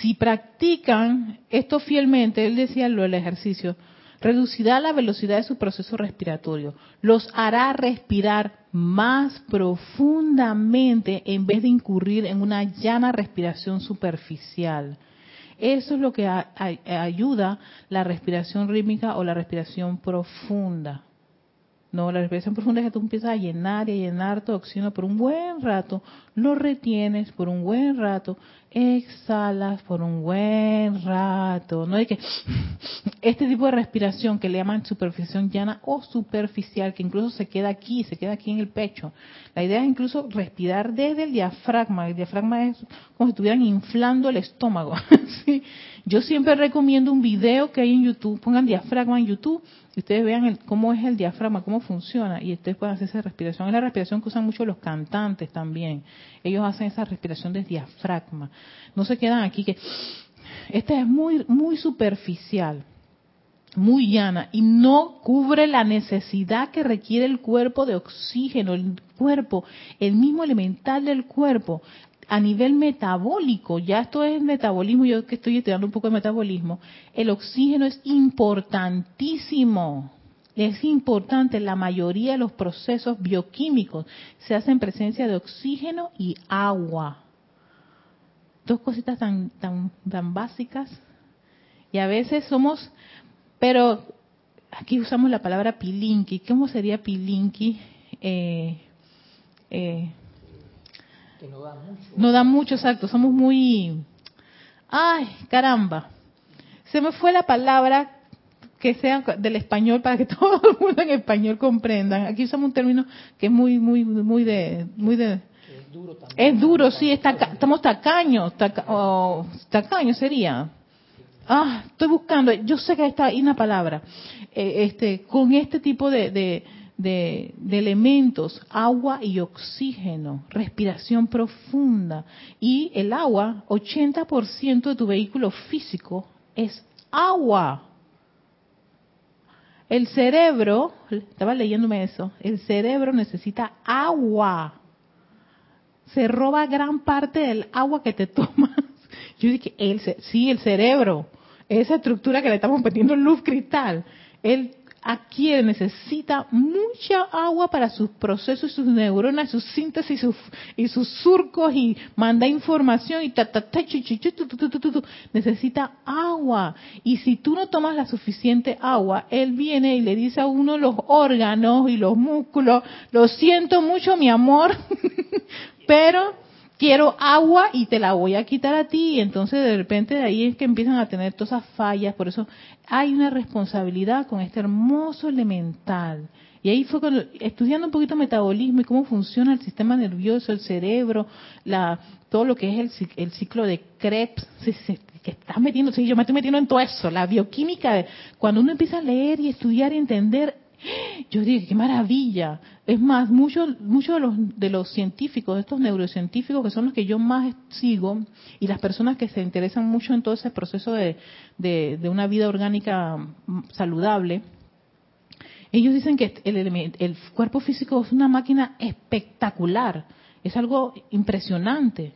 Si practican esto fielmente, él decía lo del ejercicio, reducirá la velocidad de su proceso respiratorio, los hará respirar más profundamente en vez de incurrir en una llana respiración superficial. Eso es lo que ayuda la respiración rítmica o la respiración profunda. No, la respiración profunda es que tú empiezas a llenar y a llenar tu oxígeno por un buen rato, lo retienes por un buen rato, exhalas por un buen rato. No hay que este tipo de respiración que le llaman superficial llana o superficial, que incluso se queda aquí, se queda aquí en el pecho. La idea es incluso respirar desde el diafragma. El diafragma es como si estuvieran inflando el estómago. Yo siempre recomiendo un video que hay en YouTube, pongan diafragma en YouTube y ustedes vean cómo es el diafragma, cómo funciona y ustedes pueden hacer esa respiración. Es la respiración que usan mucho los cantantes también. Ellos hacen esa respiración de diafragma. No se quedan aquí que esta es muy muy superficial, muy llana y no cubre la necesidad que requiere el cuerpo de oxígeno, el cuerpo, el mismo elemental del cuerpo a nivel metabólico, ya esto es metabolismo, yo que estoy estudiando un poco de metabolismo, el oxígeno es importantísimo. Es importante, la mayoría de los procesos bioquímicos se hacen en presencia de oxígeno y agua. Dos cositas tan, tan, tan básicas. Y a veces somos, pero aquí usamos la palabra pilinki. ¿Cómo sería pilinki? Eh, eh, que no da mucho. No da mucho, exacto. Somos muy... Ay, caramba. Se me fue la palabra que sea del español para que todo el mundo en español comprendan. Aquí usamos un término que es muy, muy, muy de, muy de. Es duro también. Es duro, sí. Está, estamos tacaños, taca, oh, tacaños sería. Ah, estoy buscando. Yo sé que está ahí una palabra. Eh, este, con este tipo de, de de, elementos, agua y oxígeno, respiración profunda. Y el agua, 80% de tu vehículo físico es agua. El cerebro, estaba leyéndome eso, el cerebro necesita agua. Se roba gran parte del agua que te tomas. Yo dije, el, sí, el cerebro, esa estructura que le estamos metiendo luz cristal, él adquiere, necesita mucha agua para sus procesos, sus neuronas, sus síntesis sus, y sus surcos y manda información y ta, ta, ta, necesita agua. Y si tú no tomas la suficiente agua, él viene y le dice a uno los órganos y los músculos, lo siento mucho mi amor, pero quiero agua y te la voy a quitar a ti. Y entonces de repente de ahí es que empiezan a tener todas esas fallas. Por eso hay una responsabilidad con este hermoso elemental. Y ahí fue cuando, estudiando un poquito metabolismo y cómo funciona el sistema nervioso, el cerebro, la, todo lo que es el, el ciclo de Krebs, que estás metiendo, sí, yo me estoy metiendo en todo eso, la bioquímica, cuando uno empieza a leer y estudiar y entender yo dije, qué maravilla. Es más, muchos muchos de, los, de los científicos, estos neurocientíficos que son los que yo más sigo, y las personas que se interesan mucho en todo ese proceso de, de, una vida orgánica saludable, ellos dicen que el, el cuerpo físico es una máquina espectacular, es algo impresionante.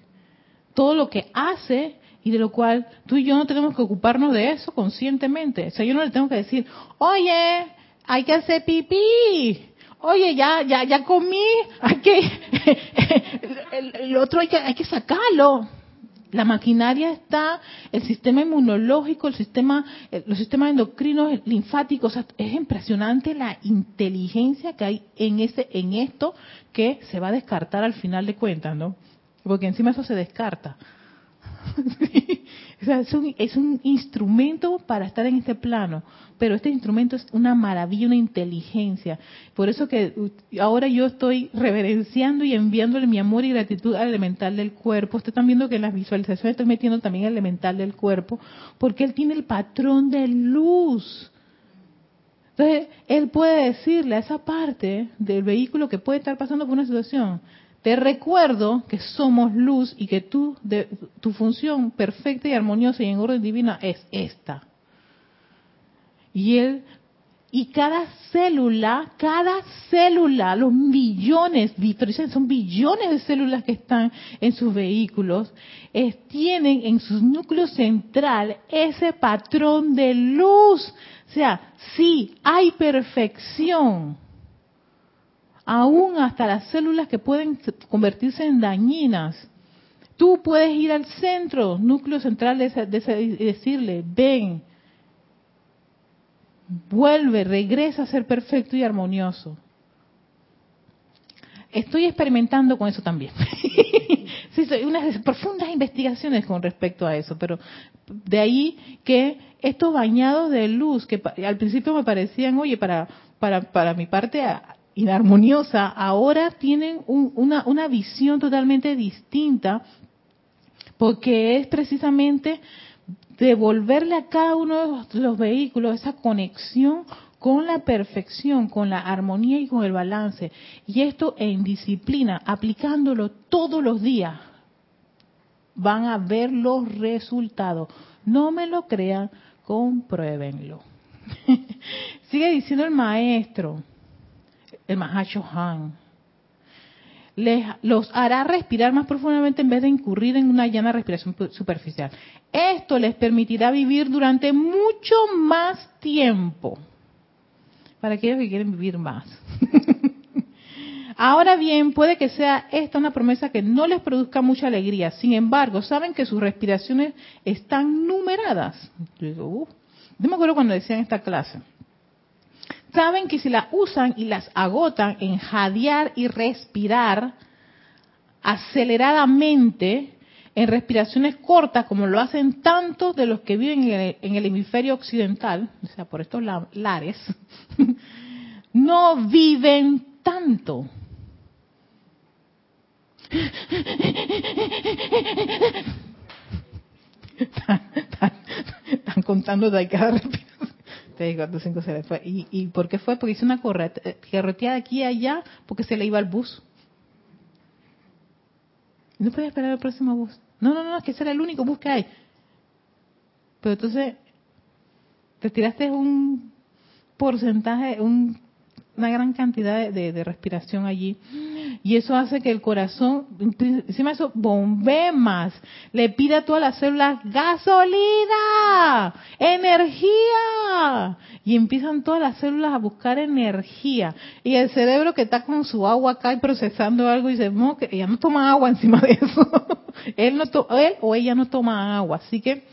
Todo lo que hace y de lo cual tú y yo no tenemos que ocuparnos de eso conscientemente. O sea, yo no le tengo que decir, oye, hay que hacer pipí. Oye, ya, ya, ya comí, hay que, el, otro hay que, hay que sacarlo. La maquinaria está, el sistema inmunológico, el sistema, los sistemas endocrinos, linfáticos, es impresionante la inteligencia que hay en ese, en esto que se va a descartar al final de cuentas, ¿no? Porque encima eso se descarta. es, un, es un instrumento para estar en este plano, pero este instrumento es una maravilla, una inteligencia. Por eso que ahora yo estoy reverenciando y enviándole mi amor y gratitud al elemental del cuerpo. Ustedes están viendo que en las visualizaciones estoy metiendo también el elemental del cuerpo, porque él tiene el patrón de luz. Entonces, él puede decirle a esa parte del vehículo que puede estar pasando por una situación, te recuerdo que somos luz y que tú, de, tu función perfecta y armoniosa y en orden divina es esta. Y él, y cada célula, cada célula, los millones, son billones de células que están en sus vehículos, tienen en su núcleo central ese patrón de luz. O sea, sí, hay perfección aún hasta las células que pueden convertirse en dañinas. Tú puedes ir al centro, núcleo central de, ese, y decirle, ven, vuelve, regresa a ser perfecto y armonioso. Estoy experimentando con eso también. sí, unas profundas investigaciones con respecto a eso, pero de ahí que estos bañados de luz, que al principio me parecían, oye, para, para, para mi parte inarmoniosa, ahora tienen una, una visión totalmente distinta, porque es precisamente devolverle a cada uno de los vehículos esa conexión con la perfección, con la armonía y con el balance. Y esto en disciplina, aplicándolo todos los días, van a ver los resultados. No me lo crean, compruébenlo. Sigue diciendo el maestro, el Mahacho Han. Les, los hará respirar más profundamente en vez de incurrir en una llana respiración superficial. Esto les permitirá vivir durante mucho más tiempo para aquellos que quieren vivir más. Ahora bien, puede que sea esta una promesa que no les produzca mucha alegría. Sin embargo, saben que sus respiraciones están numeradas. Yo yo me acuerdo cuando decían esta clase. Saben que si las usan y las agotan en jadear y respirar aceleradamente, en respiraciones cortas, como lo hacen tantos de los que viven en el, hemisferio occidental, o sea, por estos lares, no viven tanto. Están, contando de cada respiración. ¿Y, ¿Y por qué fue? Porque hizo una carreteada aquí y allá porque se le iba el bus. No podía esperar el próximo bus. No, no, no, es que ese era el único bus que hay. Pero entonces, te tiraste un porcentaje, un una gran cantidad de, respiración allí. Y eso hace que el corazón, encima de eso, bombee más. Le pida a todas las células gasolina, energía. Y empiezan todas las células a buscar energía. Y el cerebro que está con su agua acá y procesando algo y dice, no, que ella no toma agua encima de eso. él, no él o ella no toma agua. Así que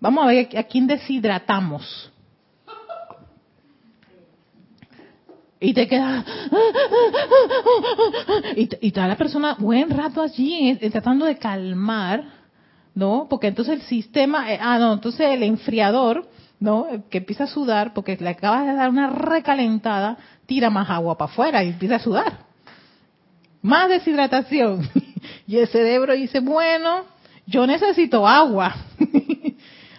vamos a ver a quién deshidratamos y te queda y, y está la persona buen rato allí eh, tratando de calmar no porque entonces el sistema eh, ah no entonces el enfriador no que empieza a sudar porque le acabas de dar una recalentada tira más agua para afuera y empieza a sudar. Más deshidratación. Y el cerebro dice bueno yo necesito agua.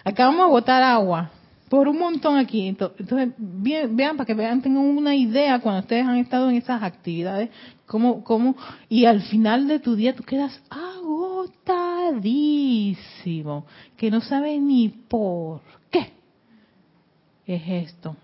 Acá vamos a botar agua por un montón aquí. Entonces, vean, para que vean, tengan una idea cuando ustedes han estado en esas actividades, cómo, cómo, y al final de tu día tú quedas agotadísimo, que no sabes ni por qué es esto.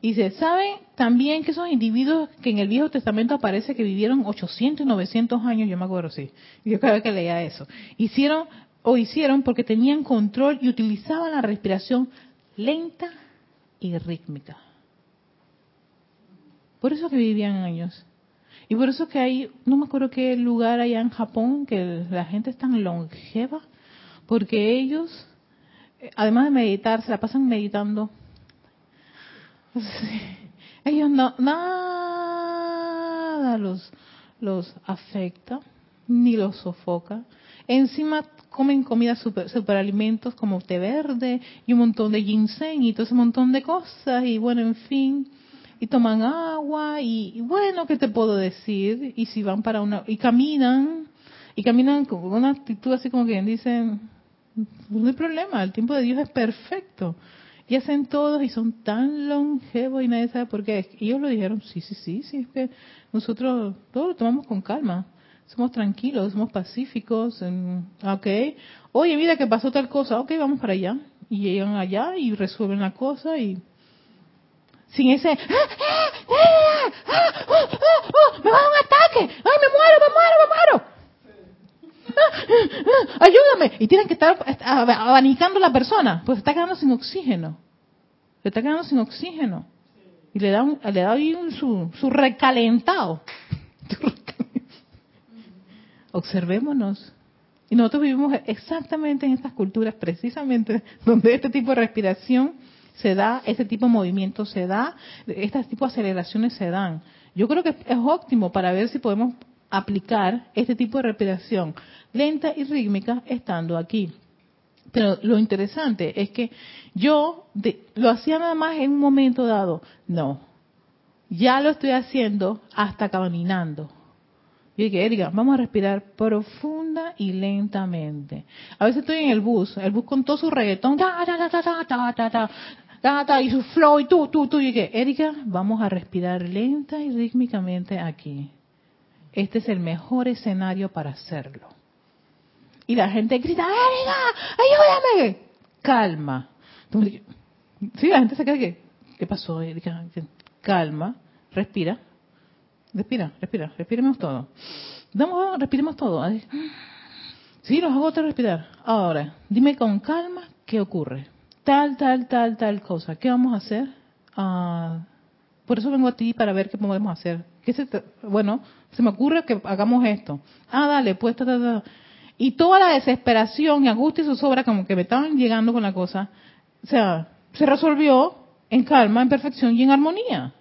Y se sabe también que esos individuos que en el Viejo Testamento aparece que vivieron 800 y 900 años, yo me acuerdo, sí, yo cada vez que leía eso, hicieron o hicieron porque tenían control y utilizaban la respiración lenta y rítmica. Por eso que vivían años. Y por eso que hay, no me acuerdo qué lugar allá en Japón, que la gente es tan longeva, porque ellos, eh, además de meditar, se la pasan meditando ellos no, nada los, los afecta, ni los sofoca. Encima comen comida super, superalimentos como té verde y un montón de ginseng y todo ese montón de cosas y bueno, en fin. Y toman agua y, bueno, ¿qué te puedo decir? Y si van para una... y caminan, y caminan con una actitud así como que dicen, no hay problema, el tiempo de Dios es perfecto. Y hacen todos y son tan longevos y nadie sabe por qué. Ellos lo dijeron, sí, sí, sí, sí, es que nosotros todo lo tomamos con calma. Somos tranquilos, somos pacíficos. ok. Oye, mira que pasó tal cosa. Ok, vamos para allá. Y llegan allá y resuelven la cosa y sin ese ¡Ah, ah, ah, me va a un ataque ay me muero me muero me muero ayúdame. Y tienen que estar abanicando la persona, pues está quedando sin oxígeno. Se está quedando sin oxígeno. Y le da, le da ahí su, su recalentado. Observémonos. Y nosotros vivimos exactamente en estas culturas, precisamente donde este tipo de respiración se da, este tipo de movimiento se da, este tipo de aceleraciones se dan. Yo creo que es óptimo para ver si podemos aplicar este tipo de respiración lenta y rítmica estando aquí. Pero lo interesante es que yo lo hacía nada más en un momento dado. No, ya lo estoy haciendo hasta caminando. Y dije, Erika, vamos a respirar profunda y lentamente. A veces estoy en el bus, el bus con todo su reggaetón, y su flow, y tú, tú, tú. Y dije, Erika, vamos a respirar lenta y rítmicamente aquí. Este es el mejor escenario para hacerlo. Y la gente grita, Erika, ayúdame. Calma. Sí, la gente se queda que, ¿qué pasó, Erika? Calma, respira Respira, respira, respiremos todo. Vamos, respiremos todo. Sí, los hago otra respirar. Ahora, dime con calma qué ocurre. Tal, tal, tal, tal cosa. ¿Qué vamos a hacer? Ah, por eso vengo a ti para ver qué podemos hacer. ¿Qué se bueno, se me ocurre que hagamos esto. Ah, dale, pues, ta, Y toda la desesperación y angustia y zozobra como que me estaban llegando con la cosa, o sea, se resolvió en calma, en perfección y en armonía.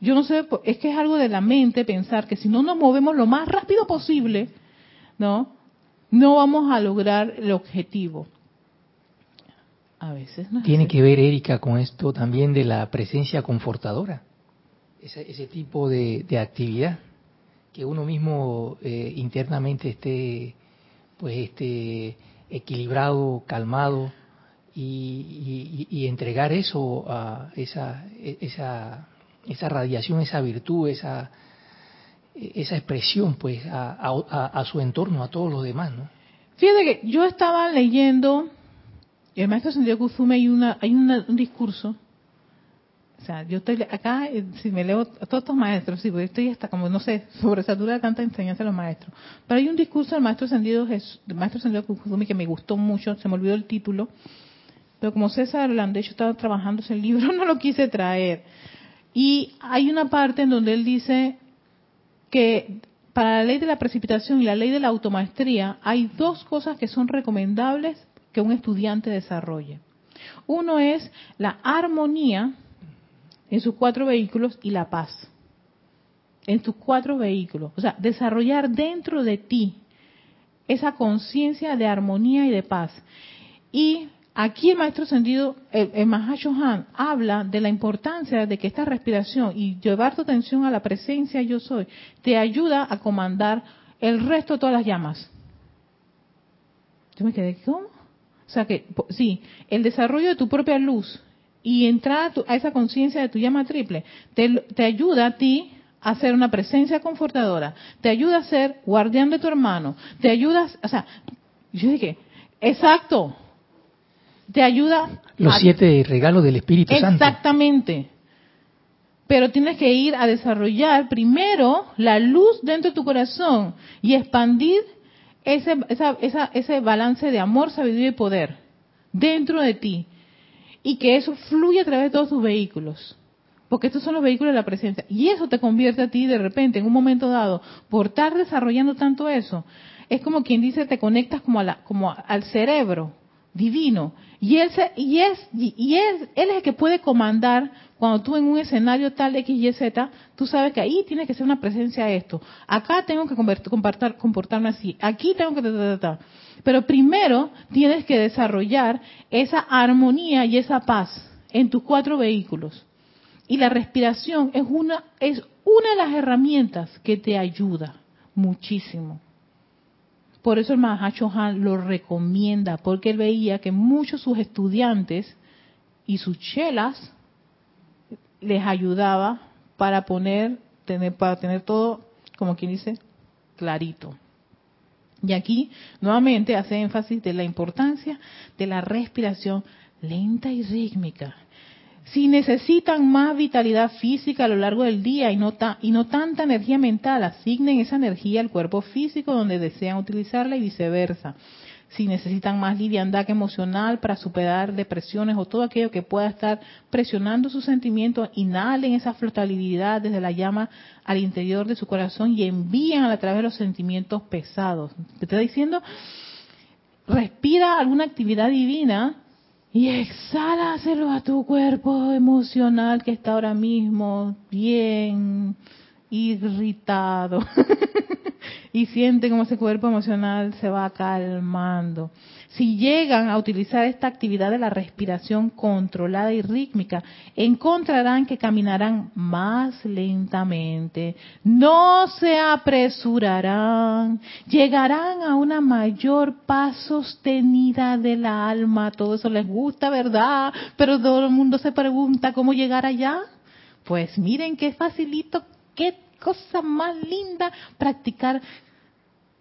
Yo no sé, es que es algo de la mente pensar que si no nos movemos lo más rápido posible, ¿no? No vamos a lograr el objetivo. A veces no. Tiene que ver, Erika, con esto también de la presencia confortadora. Ese, tipo de, actividad. Que uno mismo eh, internamente esté, pues, esté equilibrado, calmado y, y entregar eso a esa, esa esa radiación, esa virtud, esa, esa expresión, pues, a, su entorno, a todos los demás, ¿no? Fíjate que yo estaba leyendo, el maestro Santiago Kuzume hay, una, hay un discurso, o sea, yo estoy acá, eh, si me leo todos estos maestros, sí, porque estoy hasta como, no sé, sobresatura de tanta enseñanza a los maestros, pero hay un discurso del maestro Santiago, del maestro Kuzume que me gustó mucho, se me olvidó el título, pero como César Landecho estaba trabajando ese libro, no lo quise traer. Y hay una parte en donde él dice que para la ley de la precipitación y la ley de la automaestría hay dos cosas que son recomendables que un estudiante desarrolle. Uno es la armonía en sus cuatro vehículos y la paz en tus cuatro vehículos. O sea, desarrollar dentro de ti esa conciencia de armonía y de paz. Y Aquí el maestro sentido, el, el Han, habla de la importancia de que esta respiración y llevar tu atención a la presencia yo soy te ayuda a comandar el resto de todas las llamas. Yo me quedé, ¿cómo? O sea que, sí, el desarrollo de tu propia luz y entrar a, esa conciencia de tu llama triple te, te ayuda a ti a ser una presencia confortadora, te ayuda a ser guardián de tu hermano, te ayuda, o sea, yo dije, exacto, te ayuda. Los siete regalos del Espíritu Santo. Exactamente. Pero tienes que ir a desarrollar primero la luz dentro de tu corazón y expandir ese, ese balance de amor, sabiduría y poder dentro de ti. Y que eso fluya a través de todos tus vehículos. Porque estos son los vehículos de la presencia. Y eso te convierte a ti de repente, en un momento dado, por estar desarrollando tanto eso. Es como quien dice, te conectas como, a la, como al cerebro divino. Y él, y, es, y él, es el que puede comandar cuando tú en un escenario tal X, Y, Z, tú sabes que ahí tiene que ser una presencia esto. Acá tengo que comportarme así. Aquí tengo que... Pero primero tienes que desarrollar esa armonía y esa paz en tus cuatro vehículos. Y la respiración es una, es una de las herramientas que te ayuda muchísimo. Por eso el Mahacho Han lo recomienda, porque él veía que muchos de sus estudiantes y sus chelas les ayudaba para poner, tener, para tener todo, como quien dice, clarito. Y aquí nuevamente hace énfasis de la importancia de la respiración lenta y rítmica. Si necesitan más vitalidad física a lo largo del día y no, y no tanta energía mental, asignen esa energía al cuerpo físico donde desean utilizarla y viceversa. Si necesitan más liviandad emocional para superar depresiones o todo aquello que pueda estar presionando sus sentimientos, inhalen esa flotabilidad desde la llama al interior de su corazón y envían a través de los sentimientos pesados. Te está diciendo respira alguna actividad divina y exhálaselo a tu cuerpo emocional que está ahora mismo bien irritado. y siente como ese cuerpo emocional se va calmando. Si llegan a utilizar esta actividad de la respiración controlada y rítmica, encontrarán que caminarán más lentamente, no se apresurarán, llegarán a una mayor paz sostenida de la alma. Todo eso les gusta, ¿verdad? Pero todo el mundo se pregunta cómo llegar allá. Pues miren qué facilito, qué cosa más linda practicar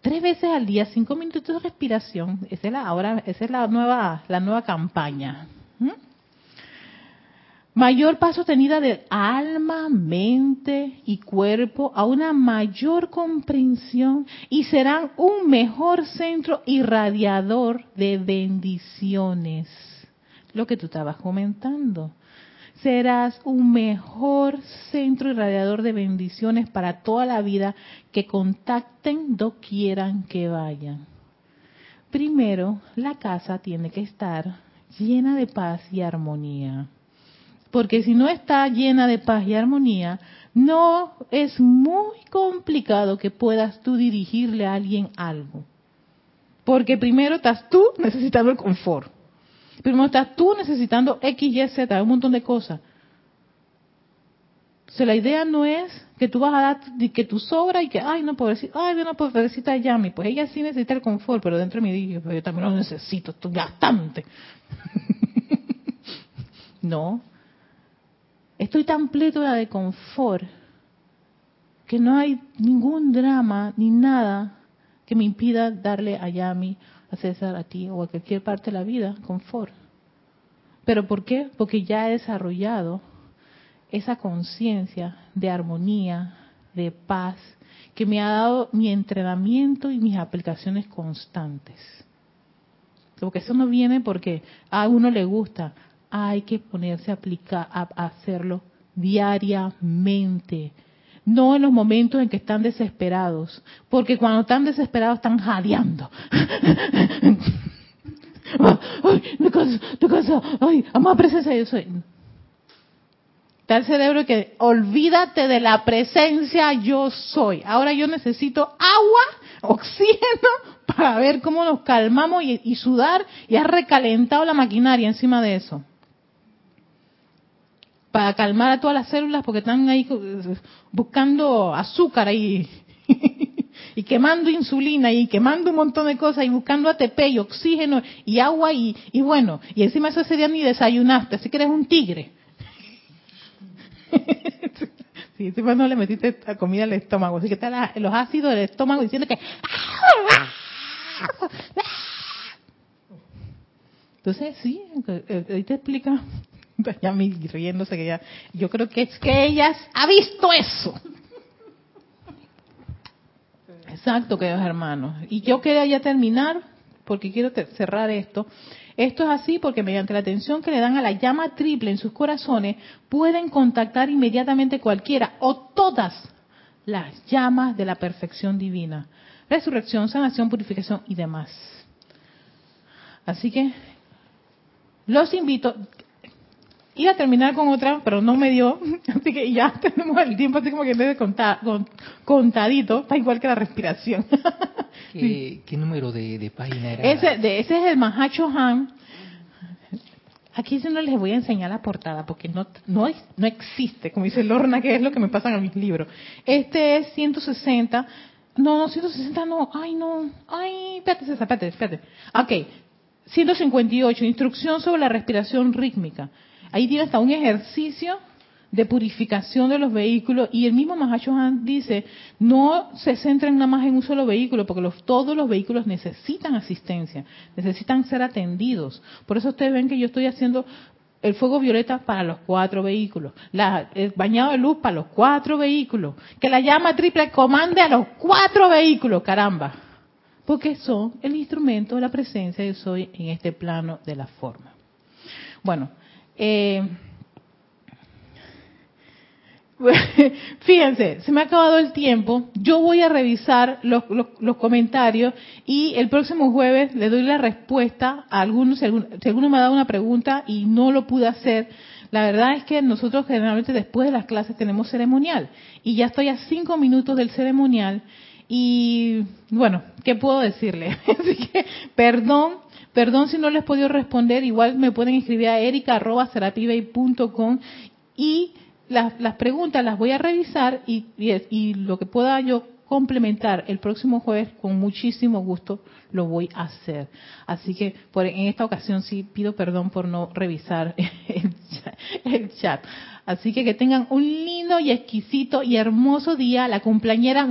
tres veces al día, cinco minutos de respiración. Esa es la, ahora, esa es la nueva, la nueva campaña. Mayor paso tenida de alma, mente y cuerpo a una mayor comprensión y serán un mejor centro irradiador de bendiciones. Lo que tú estabas comentando serás un mejor centro irradiador de bendiciones para toda la vida que contacten quieran que vayan. Primero, la casa tiene que estar llena de paz y armonía. Porque si no está llena de paz y armonía, no es muy complicado que puedas tú dirigirle a alguien algo. Porque primero estás tú necesitando el confort. Primero estás tú necesitando X, Y, Z, un montón de cosas. O sea, la idea no es que tú vas a dar que tú sobra y que, ay, no, pobrecita, ay, no, pobrecita Yami. Pues ella sí necesita el confort, pero dentro de digo, pues yo también lo necesito, estoy bastante. no. Estoy tan plétora de confort que no hay ningún drama ni nada que me impida darle a Yami a César, a ti o a cualquier parte de la vida, confort. ¿Pero por qué? Porque ya he desarrollado esa conciencia de armonía, de paz, que me ha dado mi entrenamiento y mis aplicaciones constantes. Porque eso no viene porque a uno le gusta, hay que ponerse a aplicar, a hacerlo diariamente, no en los momentos en que están desesperados, porque cuando están desesperados están jadeando. ay, me canso, me canso, ay, amada presencia yo soy. Está el cerebro que olvídate de la presencia yo soy. Ahora yo necesito agua, oxígeno, para ver cómo nos calmamos y, y sudar y ha recalentado la maquinaria encima de eso para calmar a todas las células porque están ahí buscando azúcar ahí y quemando insulina y quemando un montón de cosas y buscando ATP y oxígeno y agua y, y bueno, y encima eso ese día ni desayunaste, así que eres un tigre. sí, encima no le metiste comida al estómago, así que están los ácidos del estómago diciendo que... Entonces, sí, eh, ahí te explica ya me riéndose que ya, yo creo que es que ella ha visto eso. Exacto, queridos hermanos. Y yo quería ya terminar, porque quiero cerrar esto. Esto es así porque mediante la atención que le dan a la llama triple en sus corazones, pueden contactar inmediatamente cualquiera o todas las llamas de la perfección divina. Resurrección, sanación, purificación y demás. Así que los invito, Iba a terminar con otra, pero no me dio, así que ya tenemos el tiempo así como que en vez de contar, contadito, está igual que la respiración. ¿Qué, número de, página era? Ese, de, ese es el Mahacho Han. Aquí no les voy a enseñar la portada porque no, no, no existe, como dice Lorna, que es lo que me pasan a mis libros. Este es 160. No, no, 160 no. Ay, no. Ay, espérate, espérate, espérate. Ok. 158. Instrucción sobre la respiración rítmica. Ahí tiene hasta un ejercicio de purificación de los vehículos y el mismo Han dice, no se centren nada más en un solo vehículo, porque los, todos los vehículos necesitan asistencia, necesitan ser atendidos. Por eso ustedes ven que yo estoy haciendo el fuego violeta para los cuatro vehículos, el bañado de luz para los cuatro vehículos, que la llama triple comande a los cuatro vehículos, caramba, porque son el instrumento de la presencia yo soy en este plano de la forma. Bueno, eh, Fíjense, se me ha acabado el tiempo. Yo voy a revisar los, los, comentarios y el próximo jueves le doy la respuesta a algunos. Si alguno, me ha dado una pregunta y no lo pude hacer, la verdad es que nosotros generalmente después de las clases tenemos ceremonial y ya estoy a cinco minutos del ceremonial y bueno, ¿qué puedo decirle? Así que perdón, perdón si no les he podido responder, igual me pueden escribir a erica.com y las, las preguntas las voy a revisar y, lo que pueda yo complementar el próximo jueves con muchísimo gusto lo voy a hacer. Así que por, en esta ocasión sí pido perdón por no revisar el chat. Así que que tengan un lindo y exquisito y hermoso día. La cumpleañera,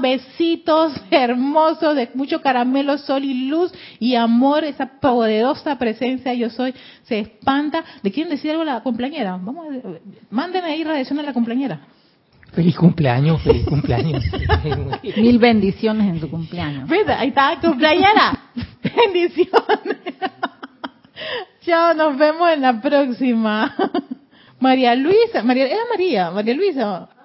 besitos hermosos de mucho caramelo, sol y luz y amor. Esa poderosa presencia yo soy se espanta. ¿De quién decir algo la cumpleañera? Vamos, mándenme ahí radiación a la cumpleañera. Feliz cumpleaños, feliz cumpleaños. Mil bendiciones en tu cumpleaños. Ahí está, cumpleañera. bendiciones. Chao, nos vemos en la próxima. María Luisa, María, era María, María Luisa.